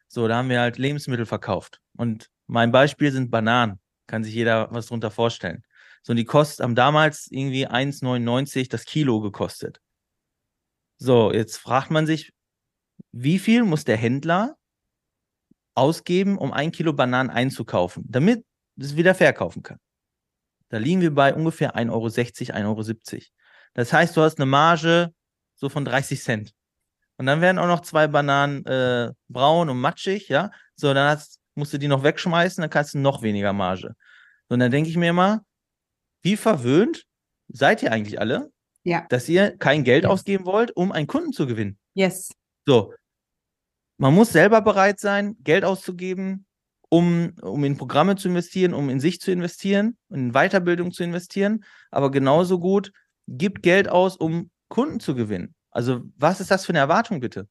So, da haben wir halt Lebensmittel verkauft. Und mein Beispiel sind Bananen. Kann sich jeder was drunter vorstellen. So, und die kosten, haben damals irgendwie 1,99 das Kilo gekostet. So, jetzt fragt man sich, wie viel muss der Händler ausgeben, um ein Kilo Bananen einzukaufen, damit es wieder verkaufen kann? Da liegen wir bei ungefähr 1,60 Euro, 1,70 Euro. Das heißt, du hast eine Marge so von 30 Cent. Und dann werden auch noch zwei Bananen äh, braun und matschig, ja. So, dann hast, musst du die noch wegschmeißen, dann kannst du noch weniger Marge. Und dann denke ich mir immer, wie verwöhnt seid ihr eigentlich alle, ja. dass ihr kein Geld yes. ausgeben wollt, um einen Kunden zu gewinnen? Yes. So. Man muss selber bereit sein, Geld auszugeben, um, um in Programme zu investieren, um in sich zu investieren, in Weiterbildung zu investieren, aber genauso gut, gibt Geld aus, um Kunden zu gewinnen. Also, was ist das für eine Erwartung, bitte?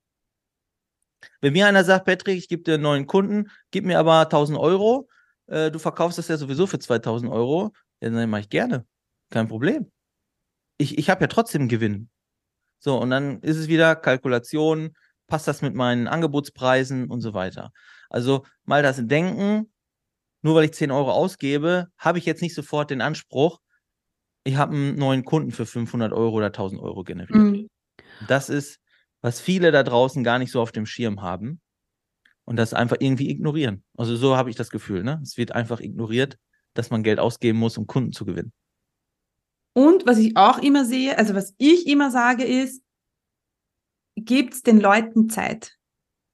Wenn mir einer sagt, Patrick, ich gebe dir einen neuen Kunden, gib mir aber 1000 Euro, äh, du verkaufst das ja sowieso für 2000 Euro, ja, dann mache ich gerne. Kein Problem. Ich, ich habe ja trotzdem Gewinn. So, und dann ist es wieder Kalkulation, passt das mit meinen Angebotspreisen und so weiter. Also mal das Denken, nur weil ich 10 Euro ausgebe, habe ich jetzt nicht sofort den Anspruch, ich habe einen neuen Kunden für 500 Euro oder 1000 Euro generiert. Mhm. Das ist, was viele da draußen gar nicht so auf dem Schirm haben und das einfach irgendwie ignorieren. Also so habe ich das Gefühl, ne? Es wird einfach ignoriert, dass man Geld ausgeben muss, um Kunden zu gewinnen. Und was ich auch immer sehe, also was ich immer sage ist, gebt den Leuten Zeit.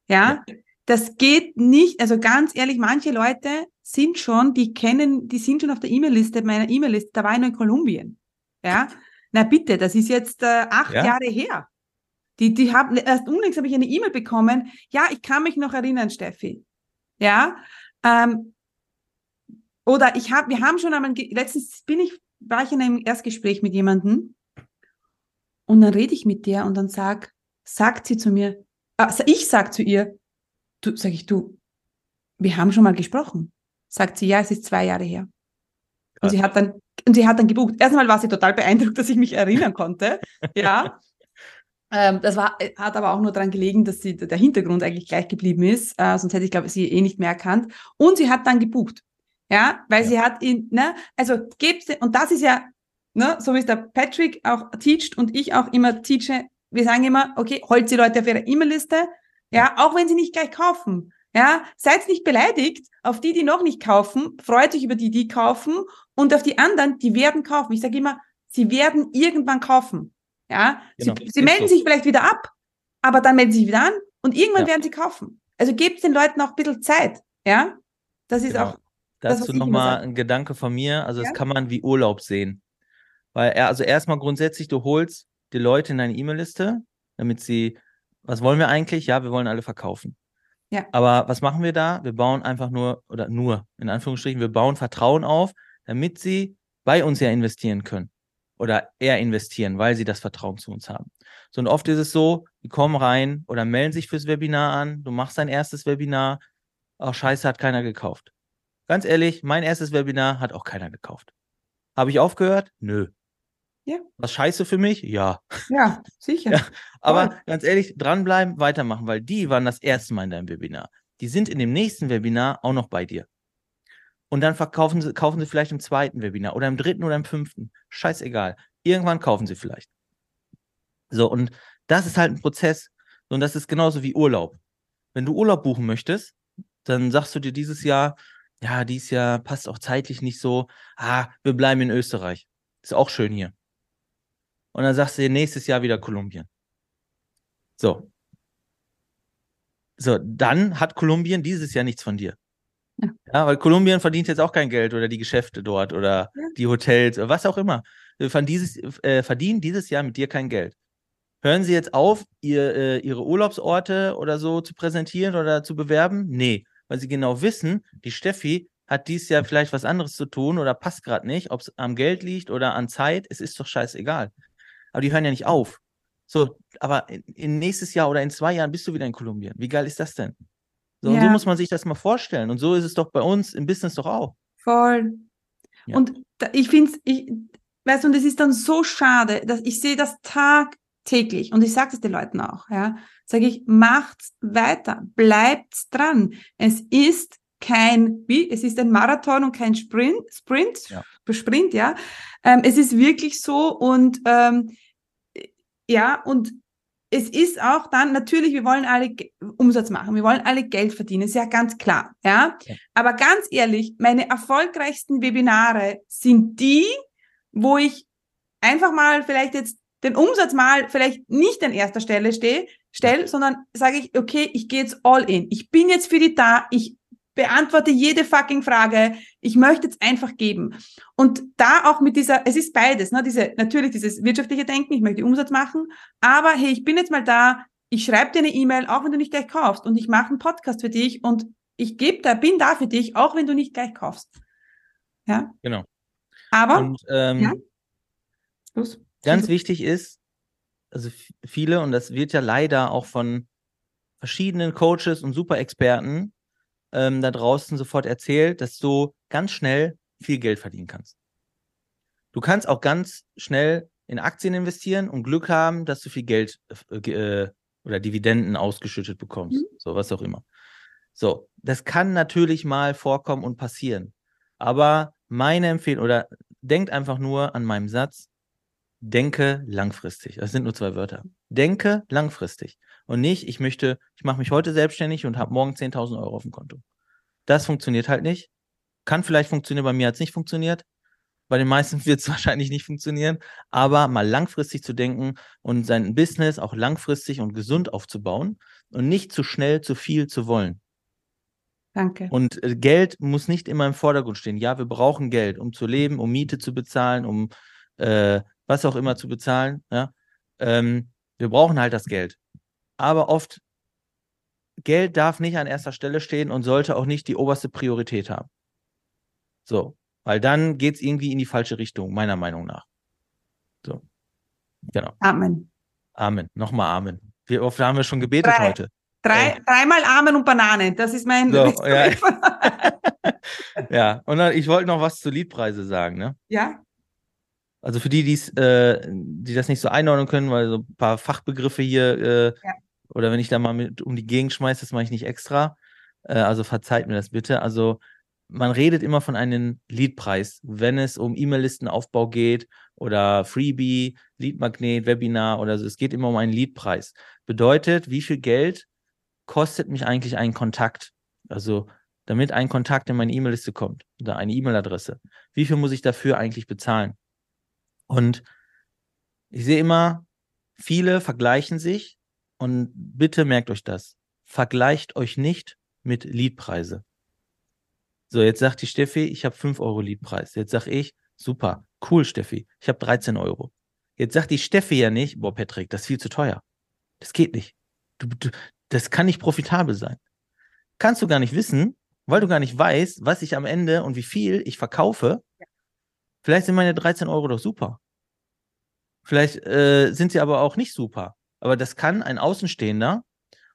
Ja? ja? Das geht nicht, also ganz ehrlich, manche Leute sind schon, die kennen, die sind schon auf der E-Mail-Liste, meiner E-Mail-Liste, da war ich noch in Kolumbien. Ja? Na bitte, das ist jetzt äh, acht ja. Jahre her. Die, die haben, erst unlängst habe ich eine E-Mail bekommen. Ja, ich kann mich noch erinnern, Steffi. Ja. Ähm, oder ich habe, wir haben schon einmal, letztens bin ich, war ich in einem Erstgespräch mit jemandem und dann rede ich mit der und dann sag, sagt sie zu mir, also ich sag zu ihr, du, sag ich, du, wir haben schon mal gesprochen. Sagt sie, ja, es ist zwei Jahre her. Und sie hat dann, und sie hat dann gebucht. Erstmal war sie total beeindruckt, dass ich mich erinnern konnte. ja. Ähm, das war, hat aber auch nur daran gelegen, dass sie, der Hintergrund eigentlich gleich geblieben ist. Äh, sonst hätte ich, glaube ich, sie eh nicht mehr erkannt. Und sie hat dann gebucht. Ja, weil ja. sie hat ihn, ne, also gebt, und das ist ja, ne, so wie es der Patrick auch teacht und ich auch immer teache, wir sagen immer, okay, holt die Leute auf ihre E-Mail-Liste, ja, auch wenn sie nicht gleich kaufen. Ja, seid nicht beleidigt auf die, die noch nicht kaufen, freut euch über die, die kaufen und auf die anderen, die werden kaufen. Ich sage immer, sie werden irgendwann kaufen. Ja, genau. sie, sie melden so. sich vielleicht wieder ab, aber dann melden sie sich wieder an und irgendwann ja. werden sie kaufen. Also gebt den Leuten auch ein bisschen Zeit. Ja, das ist genau. auch. Dazu nochmal ein Gedanke von mir. Also, ja? das kann man wie Urlaub sehen. Weil, also erstmal grundsätzlich, du holst die Leute in deine E-Mail-Liste, damit sie, was wollen wir eigentlich? Ja, wir wollen alle verkaufen. Ja. Aber was machen wir da? Wir bauen einfach nur, oder nur, in Anführungsstrichen, wir bauen Vertrauen auf, damit sie bei uns ja investieren können. Oder eher investieren, weil sie das Vertrauen zu uns haben. So, und oft ist es so, die kommen rein oder melden sich fürs Webinar an, du machst dein erstes Webinar, ach scheiße, hat keiner gekauft. Ganz ehrlich, mein erstes Webinar hat auch keiner gekauft. Habe ich aufgehört? Nö. Ja. Was scheiße für mich? Ja. Ja, sicher. Ja, aber Voll. ganz ehrlich, dranbleiben, weitermachen, weil die waren das erste Mal in deinem Webinar. Die sind in dem nächsten Webinar auch noch bei dir. Und dann verkaufen sie, kaufen sie vielleicht im zweiten Webinar oder im dritten oder im fünften. Scheißegal. Irgendwann kaufen sie vielleicht. So, und das ist halt ein Prozess. Und das ist genauso wie Urlaub. Wenn du Urlaub buchen möchtest, dann sagst du dir dieses Jahr, ja, dieses Jahr passt auch zeitlich nicht so. Ah, wir bleiben in Österreich. Ist auch schön hier und dann sagst du dir nächstes Jahr wieder Kolumbien. So. So, dann hat Kolumbien dieses Jahr nichts von dir. Ja. ja. weil Kolumbien verdient jetzt auch kein Geld oder die Geschäfte dort oder ja. die Hotels oder was auch immer. Dieses, äh, verdienen dieses Jahr mit dir kein Geld. Hören Sie jetzt auf, ihr, äh, Ihre Urlaubsorte oder so zu präsentieren oder zu bewerben? Nee, weil Sie genau wissen, die Steffi hat dieses Jahr vielleicht was anderes zu tun oder passt gerade nicht, ob es am Geld liegt oder an Zeit, es ist doch scheißegal aber die hören ja nicht auf. So, aber in, in nächstes Jahr oder in zwei Jahren bist du wieder in Kolumbien. Wie geil ist das denn? So, ja. Und so muss man sich das mal vorstellen. Und so ist es doch bei uns im Business doch auch. Voll. Ja. Und ich finde es, ich, weißt du, und es ist dann so schade, dass ich sehe das tagtäglich und ich sage es den Leuten auch, ja, sage ich, macht's weiter, bleibt dran. Es ist kein, wie, es ist ein Marathon und kein Sprint, Sprint, ja. Sprint, ja. Ähm, es ist wirklich so und ähm, ja, und es ist auch dann, natürlich, wir wollen alle Umsatz machen, wir wollen alle Geld verdienen, ist ja ganz klar, ja? ja. Aber ganz ehrlich, meine erfolgreichsten Webinare sind die, wo ich einfach mal vielleicht jetzt den Umsatz mal vielleicht nicht an erster Stelle stehe, stelle, sondern sage ich, okay, ich gehe jetzt all in. Ich bin jetzt für die da, ich beantworte jede fucking Frage. Ich möchte jetzt einfach geben. Und da auch mit dieser, es ist beides, ne? Diese, natürlich dieses wirtschaftliche Denken, ich möchte Umsatz machen, aber hey, ich bin jetzt mal da, ich schreibe dir eine E-Mail, auch wenn du nicht gleich kaufst, und ich mache einen Podcast für dich und ich gebe da, bin da für dich, auch wenn du nicht gleich kaufst. Ja. Genau. Aber und, ähm, ja? Los. ganz wichtig ist, also viele, und das wird ja leider auch von verschiedenen Coaches und Super-Experten ähm, da draußen sofort erzählt, dass du ganz schnell viel Geld verdienen kannst. Du kannst auch ganz schnell in Aktien investieren und Glück haben, dass du viel Geld äh, äh, oder Dividenden ausgeschüttet bekommst. Mhm. So, was auch immer. So, das kann natürlich mal vorkommen und passieren. Aber meine Empfehlung, oder denkt einfach nur an meinem Satz, denke langfristig. Das sind nur zwei Wörter. Denke langfristig. Und nicht, ich möchte, ich mache mich heute selbstständig und habe morgen 10.000 Euro auf dem Konto. Das funktioniert halt nicht. Kann vielleicht funktionieren, bei mir hat es nicht funktioniert. Bei den meisten wird es wahrscheinlich nicht funktionieren. Aber mal langfristig zu denken und sein Business auch langfristig und gesund aufzubauen und nicht zu schnell zu viel zu wollen. Danke. Und äh, Geld muss nicht immer im Vordergrund stehen. Ja, wir brauchen Geld, um zu leben, um Miete zu bezahlen, um äh, was auch immer zu bezahlen. Ja? Ähm, wir brauchen halt das Geld aber oft Geld darf nicht an erster Stelle stehen und sollte auch nicht die oberste Priorität haben. So, weil dann geht es irgendwie in die falsche Richtung, meiner Meinung nach. So, genau. Amen. Amen. Nochmal Amen. Wie oft haben wir schon gebetet Drei. heute? Drei, äh. Dreimal Amen und Bananen. Das ist mein. So, ja. ja, und dann, ich wollte noch was zu Liedpreise sagen, ne? Ja. Also für die, äh, die das nicht so einordnen können, weil so ein paar Fachbegriffe hier äh, ja. Oder wenn ich da mal mit um die Gegend schmeiße, das mache ich nicht extra. Äh, also verzeiht mir das bitte. Also man redet immer von einem Leadpreis, wenn es um E-Mail-Listenaufbau geht oder Freebie, Leadmagnet, Webinar oder so. Es geht immer um einen Leadpreis. Bedeutet, wie viel Geld kostet mich eigentlich ein Kontakt? Also damit ein Kontakt in meine E-Mail-Liste kommt oder eine E-Mail-Adresse. Wie viel muss ich dafür eigentlich bezahlen? Und ich sehe immer, viele vergleichen sich und bitte merkt euch das. Vergleicht euch nicht mit Liedpreise. So, jetzt sagt die Steffi, ich habe 5 Euro Liedpreis. Jetzt sag ich, super, cool, Steffi, ich habe 13 Euro. Jetzt sagt die Steffi ja nicht, boah, Patrick, das ist viel zu teuer. Das geht nicht. Du, du, das kann nicht profitabel sein. Kannst du gar nicht wissen, weil du gar nicht weißt, was ich am Ende und wie viel ich verkaufe. Ja. Vielleicht sind meine 13 Euro doch super. Vielleicht äh, sind sie aber auch nicht super. Aber das kann ein Außenstehender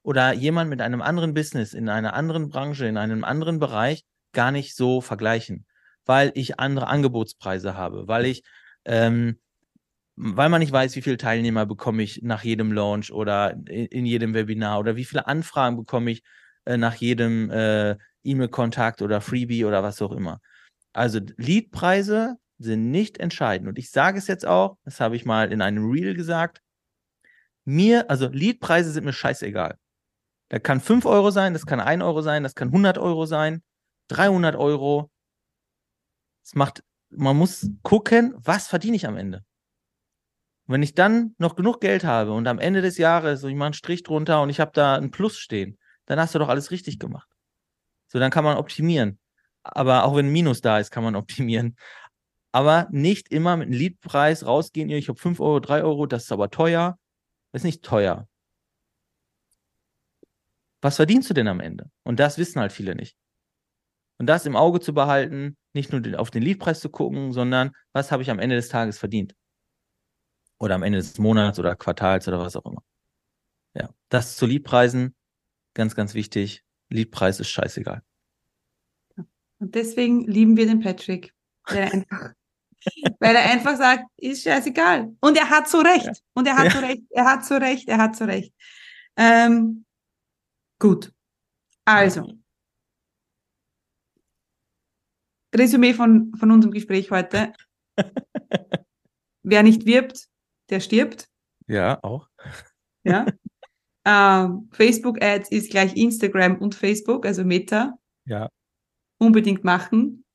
oder jemand mit einem anderen Business in einer anderen Branche, in einem anderen Bereich gar nicht so vergleichen, weil ich andere Angebotspreise habe, weil ich, ähm, weil man nicht weiß, wie viele Teilnehmer bekomme ich nach jedem Launch oder in, jedem Webinar oder wie viele Anfragen bekomme ich äh, nach jedem äh, E-Mail-Kontakt oder Freebie oder was auch immer. Also Leadpreise sind nicht entscheidend. Und ich sage es jetzt auch, das habe ich mal in einem Reel gesagt, mir, also Leadpreise sind mir scheißegal. Da kann 5 Euro sein, das kann 1 Euro sein, das kann 100 Euro sein, 300 Euro. Es macht, man muss gucken, was verdiene ich am Ende. wenn ich dann noch genug Geld habe und am Ende des Jahres, so ich mache einen Strich drunter und ich habe da ein Plus stehen, dann hast du doch alles richtig gemacht. So, dann kann man optimieren. Aber auch wenn ein Minus da ist, kann man optimieren. Aber nicht immer mit einem Leadpreis rausgehen, ich habe 5 Euro, 3 Euro, das ist aber teuer ist nicht teuer. Was verdienst du denn am Ende? Und das wissen halt viele nicht. Und das im Auge zu behalten, nicht nur auf den Liedpreis zu gucken, sondern was habe ich am Ende des Tages verdient? Oder am Ende des Monats oder Quartals oder was auch immer. Ja, das zu Liedpreisen, ganz, ganz wichtig. Liedpreis ist scheißegal. Und deswegen lieben wir den Patrick. Weil er einfach, weil er einfach sagt, ist scheißegal. Und er hat so recht. Ja. Und er hat ja. so recht. Er hat so recht. Er hat so recht. Ähm, gut. Also. Resümee von, von unserem Gespräch heute. Wer nicht wirbt, der stirbt. Ja, auch. Ja. Ähm, Facebook Ads ist gleich Instagram und Facebook, also Meta. Ja. Unbedingt machen.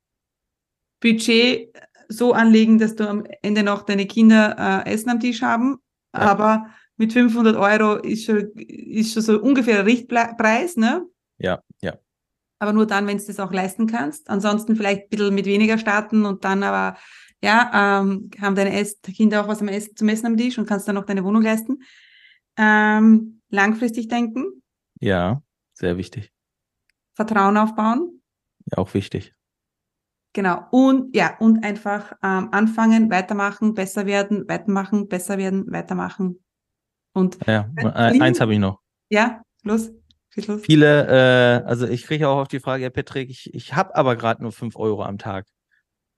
Budget so anlegen, dass du am Ende noch deine Kinder äh, Essen am Tisch haben. Ja. Aber mit 500 Euro ist schon, ist schon so ungefähr der Richtpreis, ne? Ja, ja. Aber nur dann, wenn du das auch leisten kannst. Ansonsten vielleicht ein bisschen mit weniger starten und dann aber, ja, ähm, haben deine Ess Kinder auch was am Essen, zum Essen am Tisch und kannst dann noch deine Wohnung leisten. Ähm, langfristig denken. Ja, sehr wichtig. Vertrauen aufbauen. Ja, auch wichtig. Genau. Und ja, und einfach ähm, anfangen, weitermachen, besser werden, weitermachen, besser werden, weitermachen. Und ja, eins habe ich noch. Ja, los. los. Viele, äh, also ich kriege auch auf die Frage, ja, Patrick, ich, ich habe aber gerade nur fünf Euro am Tag.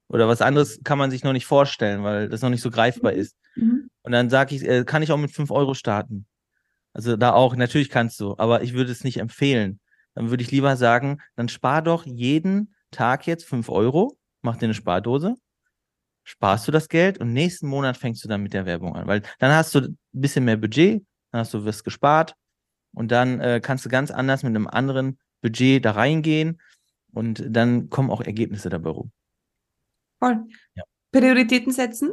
Oder was anderes kann man sich noch nicht vorstellen, weil das noch nicht so greifbar mhm. ist. Mhm. Und dann sage ich, äh, kann ich auch mit fünf Euro starten? Also da auch, natürlich kannst du, aber ich würde es nicht empfehlen. Dann würde ich lieber sagen, dann spar doch jeden Tag jetzt fünf Euro, mach dir eine Spardose, sparst du das Geld und nächsten Monat fängst du dann mit der Werbung an. Weil dann hast du ein bisschen mehr Budget, dann hast du was gespart und dann äh, kannst du ganz anders mit einem anderen Budget da reingehen und dann kommen auch Ergebnisse dabei rum. Voll. Ja. Prioritäten setzen,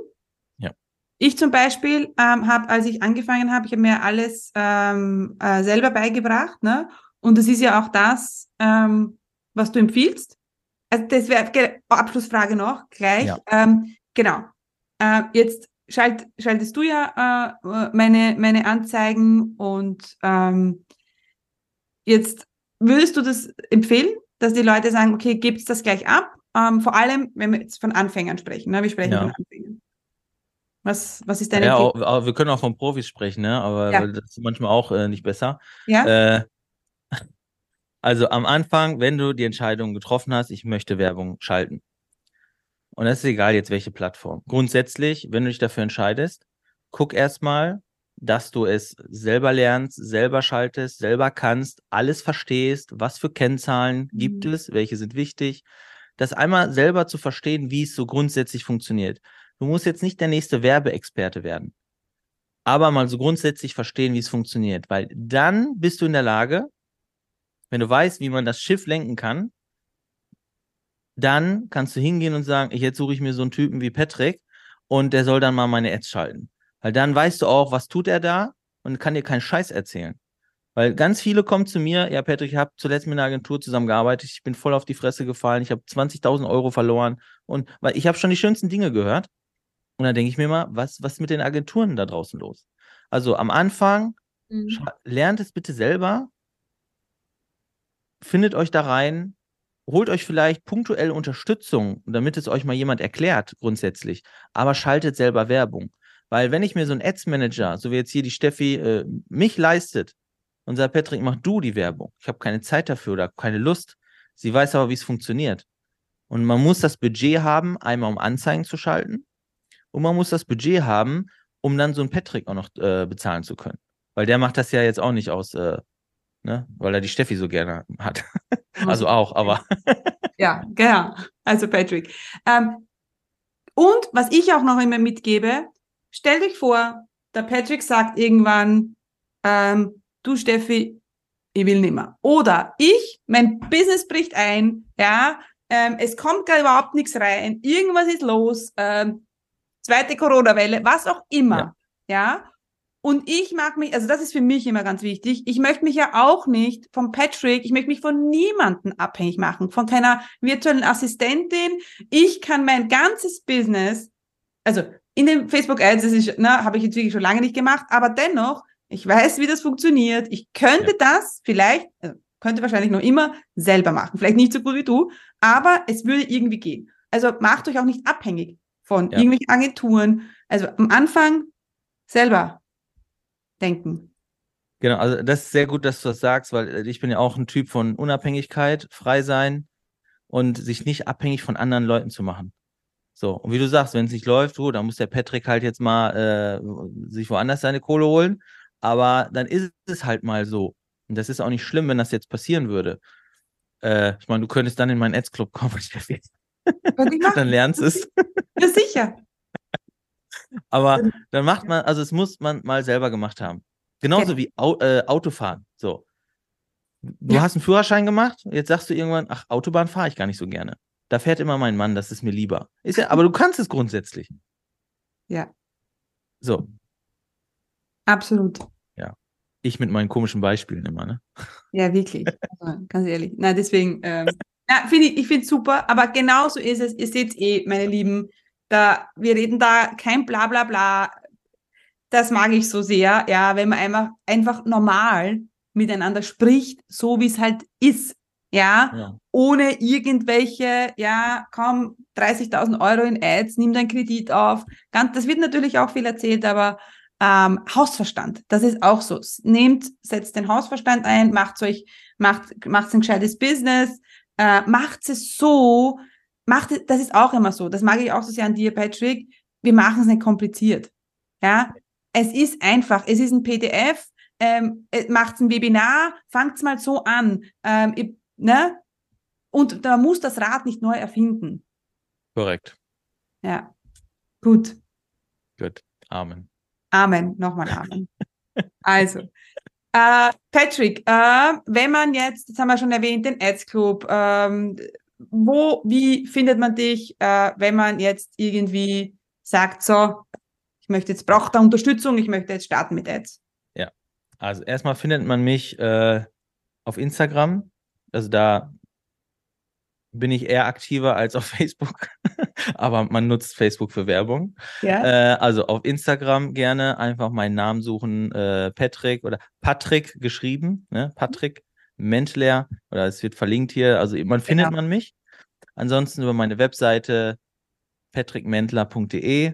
ich zum Beispiel ähm, habe, als ich angefangen habe, ich habe mir alles ähm, äh, selber beigebracht, ne? Und das ist ja auch das, ähm, was du empfiehlst. Also das wäre Abschlussfrage noch gleich. Ja. Ähm, genau. Äh, jetzt schalt, schaltest du ja äh, meine meine Anzeigen und ähm, jetzt würdest du das empfehlen, dass die Leute sagen, okay, gibt's das gleich ab? Ähm, vor allem, wenn wir jetzt von Anfängern sprechen. Ne? Wir sprechen ja. von Anfängern. Was, was ist deine Ja, auch, wir können auch von Profis sprechen, ne? aber ja. das ist manchmal auch äh, nicht besser. Ja. Äh, also am Anfang, wenn du die Entscheidung getroffen hast, ich möchte Werbung schalten. Und das ist egal jetzt welche Plattform. Grundsätzlich, wenn du dich dafür entscheidest, guck erstmal, dass du es selber lernst, selber schaltest, selber kannst, alles verstehst, was für Kennzahlen mhm. gibt es, welche sind wichtig. Das einmal selber zu verstehen, wie es so grundsätzlich funktioniert. Du musst jetzt nicht der nächste Werbeexperte werden, aber mal so grundsätzlich verstehen, wie es funktioniert, weil dann bist du in der Lage, wenn du weißt, wie man das Schiff lenken kann, dann kannst du hingehen und sagen, jetzt suche ich mir so einen Typen wie Patrick und der soll dann mal meine Ads schalten. Weil dann weißt du auch, was tut er da und kann dir keinen Scheiß erzählen. Weil ganz viele kommen zu mir, ja, Patrick, ich habe zuletzt mit einer Agentur zusammengearbeitet, ich bin voll auf die Fresse gefallen, ich habe 20.000 Euro verloren und weil ich habe schon die schönsten Dinge gehört, und dann denke ich mir mal, was, was ist mit den Agenturen da draußen los? Also am Anfang, mhm. lernt es bitte selber, findet euch da rein, holt euch vielleicht punktuell Unterstützung, damit es euch mal jemand erklärt, grundsätzlich, aber schaltet selber Werbung. Weil wenn ich mir so einen Ads-Manager, so wie jetzt hier die Steffi, äh, mich leistet und sagt, Patrick, mach du die Werbung. Ich habe keine Zeit dafür oder keine Lust. Sie weiß aber, wie es funktioniert. Und man muss das Budget haben, einmal um Anzeigen zu schalten und man muss das Budget haben, um dann so einen Patrick auch noch äh, bezahlen zu können. Weil der macht das ja jetzt auch nicht aus, äh, ne? weil er die Steffi so gerne hat. also auch, aber. ja, genau. Also Patrick. Ähm, und was ich auch noch immer mitgebe, stell dich vor, der Patrick sagt irgendwann, ähm, du Steffi, ich will nimmer. Oder ich, mein Business bricht ein, ja, ähm, es kommt gar überhaupt nichts rein, irgendwas ist los, ähm, zweite Corona-Welle, was auch immer. Ja. ja? Und ich mag mich, also das ist für mich immer ganz wichtig. Ich möchte mich ja auch nicht von Patrick, ich möchte mich von niemanden abhängig machen, von keiner virtuellen Assistentin. Ich kann mein ganzes Business, also in den Facebook Ads, das ist, ne, habe ich jetzt wirklich schon lange nicht gemacht, aber dennoch, ich weiß, wie das funktioniert. Ich könnte ja. das vielleicht, also könnte wahrscheinlich noch immer selber machen. Vielleicht nicht so gut wie du, aber es würde irgendwie gehen. Also macht euch auch nicht abhängig von ja. irgendwelchen Agenturen. Also am Anfang selber denken. Genau, also das ist sehr gut, dass du das sagst, weil äh, ich bin ja auch ein Typ von Unabhängigkeit, frei sein und sich nicht abhängig von anderen Leuten zu machen. So, und wie du sagst, wenn es nicht läuft, gut, dann muss der Patrick halt jetzt mal äh, sich woanders seine Kohle holen. Aber dann ist es halt mal so. Und das ist auch nicht schlimm, wenn das jetzt passieren würde. Äh, ich meine, du könntest dann in meinen Ads-Club kommen, dann lernst es. Ja, sicher. Aber dann macht man, also es muss man mal selber gemacht haben. Genauso ja. wie Au äh, Autofahren. So. Du ja. hast einen Führerschein gemacht, jetzt sagst du irgendwann, ach, Autobahn fahre ich gar nicht so gerne. Da fährt immer mein Mann, das ist mir lieber. Ist ja, aber du kannst es grundsätzlich. Ja. So. Absolut. Ja. Ich mit meinen komischen Beispielen immer, ne? Ja, wirklich. Also, ganz ehrlich. Na, deswegen, ähm, ja, finde ich, ich finde es super, aber genauso ist es. Ihr seht eh, meine Lieben, da, wir reden da kein Blablabla. Bla, bla. Das mag ich so sehr, ja, wenn man einfach, einfach normal miteinander spricht, so wie es halt ist. Ja? ja, ohne irgendwelche, ja, kaum 30.000 Euro in Ads, nimm deinen Kredit auf. Ganz, das wird natürlich auch viel erzählt, aber ähm, Hausverstand, das ist auch so. Nehmt, setzt den Hausverstand ein, macht euch, macht, macht ein gescheites Business, äh, macht es so, macht, das ist auch immer so. Das mag ich auch so sehr an dir, Patrick. Wir machen es nicht kompliziert. Ja, es ist einfach. Es ist ein PDF. Ähm, macht ein Webinar, fangt mal so an. Ähm, ich, ne? Und da muss das Rad nicht neu erfinden. Korrekt. Ja. Gut. Gut. Amen. Amen. Nochmal Amen. also, äh, Patrick, äh, wenn man jetzt, das haben wir schon erwähnt, den Ads Club, ähm, wo, wie findet man dich, äh, wenn man jetzt irgendwie sagt, so, ich möchte jetzt, braucht da Unterstützung, ich möchte jetzt starten mit Ads? Ja, also erstmal findet man mich äh, auf Instagram, also da bin ich eher aktiver als auf Facebook, aber man nutzt Facebook für Werbung. Ja. Äh, also auf Instagram gerne einfach meinen Namen suchen, äh, Patrick oder Patrick geschrieben, ne? Patrick Mentler oder es wird verlinkt hier, also man findet genau. man mich. Ansonsten über meine Webseite patrickmentler.de,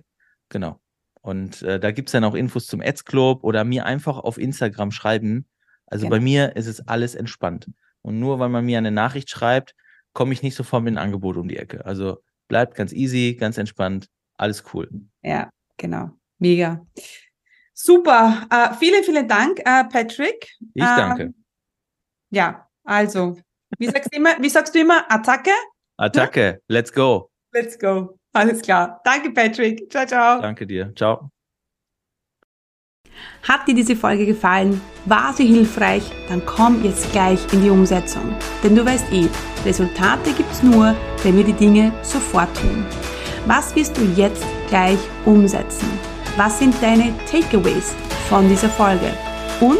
genau. Und äh, da gibt es dann auch Infos zum Ads Club oder mir einfach auf Instagram schreiben. Also genau. bei mir ist es alles entspannt. Und nur weil man mir eine Nachricht schreibt, komme ich nicht sofort mit einem Angebot um die Ecke. Also bleibt ganz easy, ganz entspannt, alles cool. Ja, genau. Mega. Super. Uh, vielen, vielen Dank, uh, Patrick. Ich danke. Ähm, ja, also, wie sagst du immer, wie sagst du immer, Attacke? Attacke, let's go. Let's go. Alles klar. Danke, Patrick. Ciao, ciao. Danke dir. Ciao. Hat dir diese Folge gefallen? War sie hilfreich? Dann komm jetzt gleich in die Umsetzung. Denn du weißt eh, Resultate gibt's nur, wenn wir die Dinge sofort tun. Was wirst du jetzt gleich umsetzen? Was sind deine Takeaways von dieser Folge? Und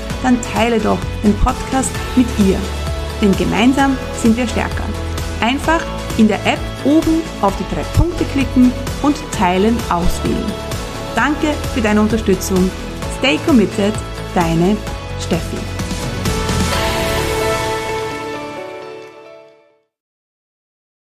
dann teile doch den Podcast mit ihr. Denn gemeinsam sind wir stärker. Einfach in der App oben auf die drei Punkte klicken und Teilen auswählen. Danke für deine Unterstützung. Stay committed, deine Steffi.